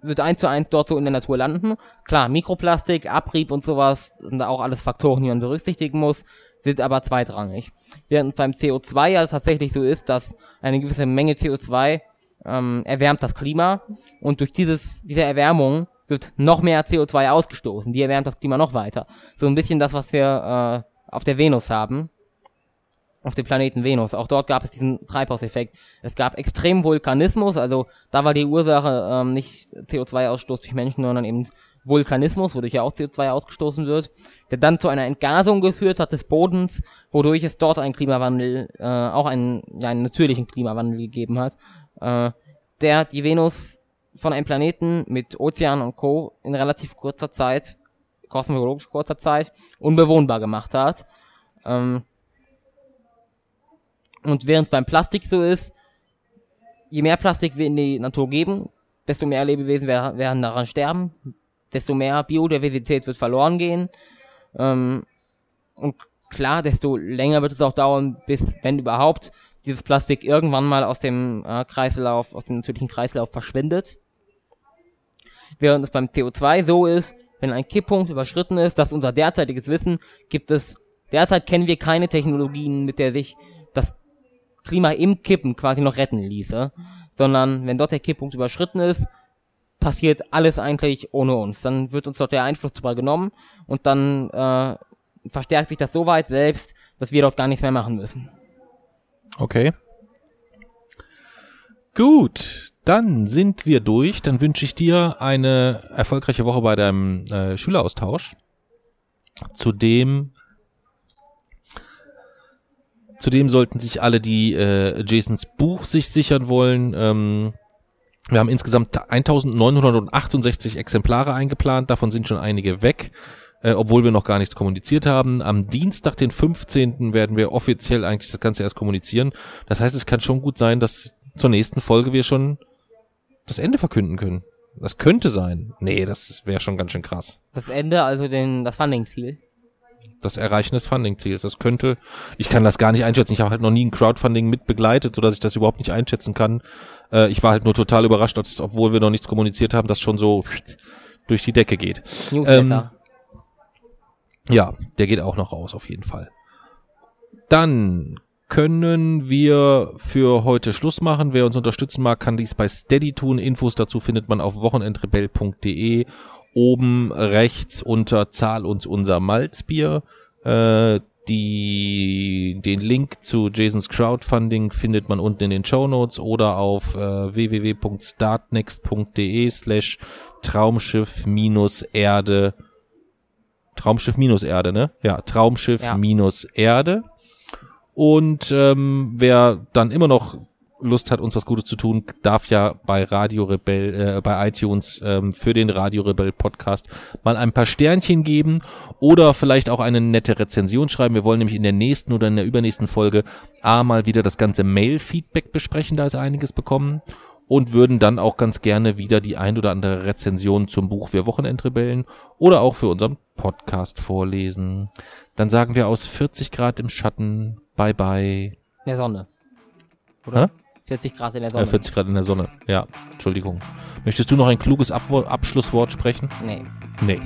wird eins zu eins dort so in der Natur landen. Klar, Mikroplastik, Abrieb und sowas sind da auch alles Faktoren, die man berücksichtigen muss, sind aber zweitrangig. Während es beim CO2 ja tatsächlich so ist, dass eine gewisse Menge CO2 ähm, erwärmt das Klima und durch dieses, diese Erwärmung wird noch mehr CO2 ausgestoßen. Die erwärmt das Klima noch weiter. So ein bisschen das, was wir äh, auf der Venus haben. auf dem Planeten Venus. Auch dort gab es diesen Treibhauseffekt. Es gab extrem Vulkanismus, also da war die Ursache ähm, nicht CO2-Ausstoß durch Menschen, sondern eben Vulkanismus, wodurch ja auch CO2 ausgestoßen wird, der dann zu einer Entgasung geführt hat des Bodens, wodurch es dort einen Klimawandel, äh, auch einen, ja, einen natürlichen Klimawandel gegeben hat, äh, der die Venus von einem Planeten mit Ozean und Co. in relativ kurzer Zeit, kosmologisch kurzer Zeit, unbewohnbar gemacht hat. Ähm, und während es beim Plastik so ist, je mehr Plastik wir in die Natur geben, desto mehr Lebewesen werden daran sterben, desto mehr Biodiversität wird verloren gehen. Ähm, und klar, desto länger wird es auch dauern, bis, wenn überhaupt, dieses Plastik irgendwann mal aus dem äh, Kreislauf, aus dem natürlichen Kreislauf verschwindet. Während es beim CO2 so ist, wenn ein Kipppunkt überschritten ist, das ist unser derzeitiges Wissen, gibt es, derzeit kennen wir keine Technologien, mit der sich das Klima im Kippen quasi noch retten ließe, sondern wenn dort der Kipppunkt überschritten ist, passiert alles eigentlich ohne uns. Dann wird uns dort der Einfluss drüber genommen und dann äh, verstärkt sich das so weit selbst, dass wir dort gar nichts mehr machen müssen. Okay. Gut, dann sind wir durch. Dann wünsche ich dir eine erfolgreiche Woche bei deinem äh, Schüleraustausch. Zudem Zudem sollten sich alle, die äh, Jasons Buch sich sichern wollen, ähm, wir haben insgesamt 1968 Exemplare eingeplant, davon sind schon einige weg, äh, obwohl wir noch gar nichts kommuniziert haben. Am Dienstag, den 15. werden wir offiziell eigentlich das Ganze erst kommunizieren. Das heißt, es kann schon gut sein, dass zur nächsten Folge wir schon das Ende verkünden können. Das könnte sein. Nee, das wäre schon ganz schön krass. Das Ende, also den, das Funding-Ziel das Erreichen des Funding-Ziels. Das könnte, ich kann das gar nicht einschätzen. Ich habe halt noch nie ein Crowdfunding mit begleitet, sodass ich das überhaupt nicht einschätzen kann. Äh, ich war halt nur total überrascht, dass, obwohl wir noch nichts kommuniziert haben, das schon so durch die Decke geht. Newsletter. Ähm, ja, der geht auch noch raus, auf jeden Fall. Dann können wir für heute Schluss machen. Wer uns unterstützen mag, kann dies bei Steady tun. Infos dazu findet man auf wochenendrebell.de oben rechts unter Zahl uns unser Malzbier. Äh, die, den Link zu Jasons Crowdfunding findet man unten in den Show Notes oder auf äh, www.startnext.de slash Traumschiff minus Erde. Traumschiff minus Erde, ne? Ja, Traumschiff ja. minus Erde. Und ähm, wer dann immer noch Lust hat, uns was Gutes zu tun, darf ja bei Radio Rebell, äh, bei iTunes ähm, für den Radio Rebell Podcast mal ein paar Sternchen geben oder vielleicht auch eine nette Rezension schreiben. Wir wollen nämlich in der nächsten oder in der übernächsten Folge A mal wieder das ganze Mail-Feedback besprechen, da ist einiges bekommen und würden dann auch ganz gerne wieder die ein oder andere Rezension zum Buch Wir Wochenendrebellen oder auch für unseren Podcast vorlesen. Dann sagen wir aus 40 Grad im Schatten, bye bye. Der Sonne. Oder? Hä? 40 Grad in der Sonne. Äh, 40 Grad in der Sonne. Ja, Entschuldigung. Möchtest du noch ein kluges Abwort, Abschlusswort sprechen? Nee. Nee.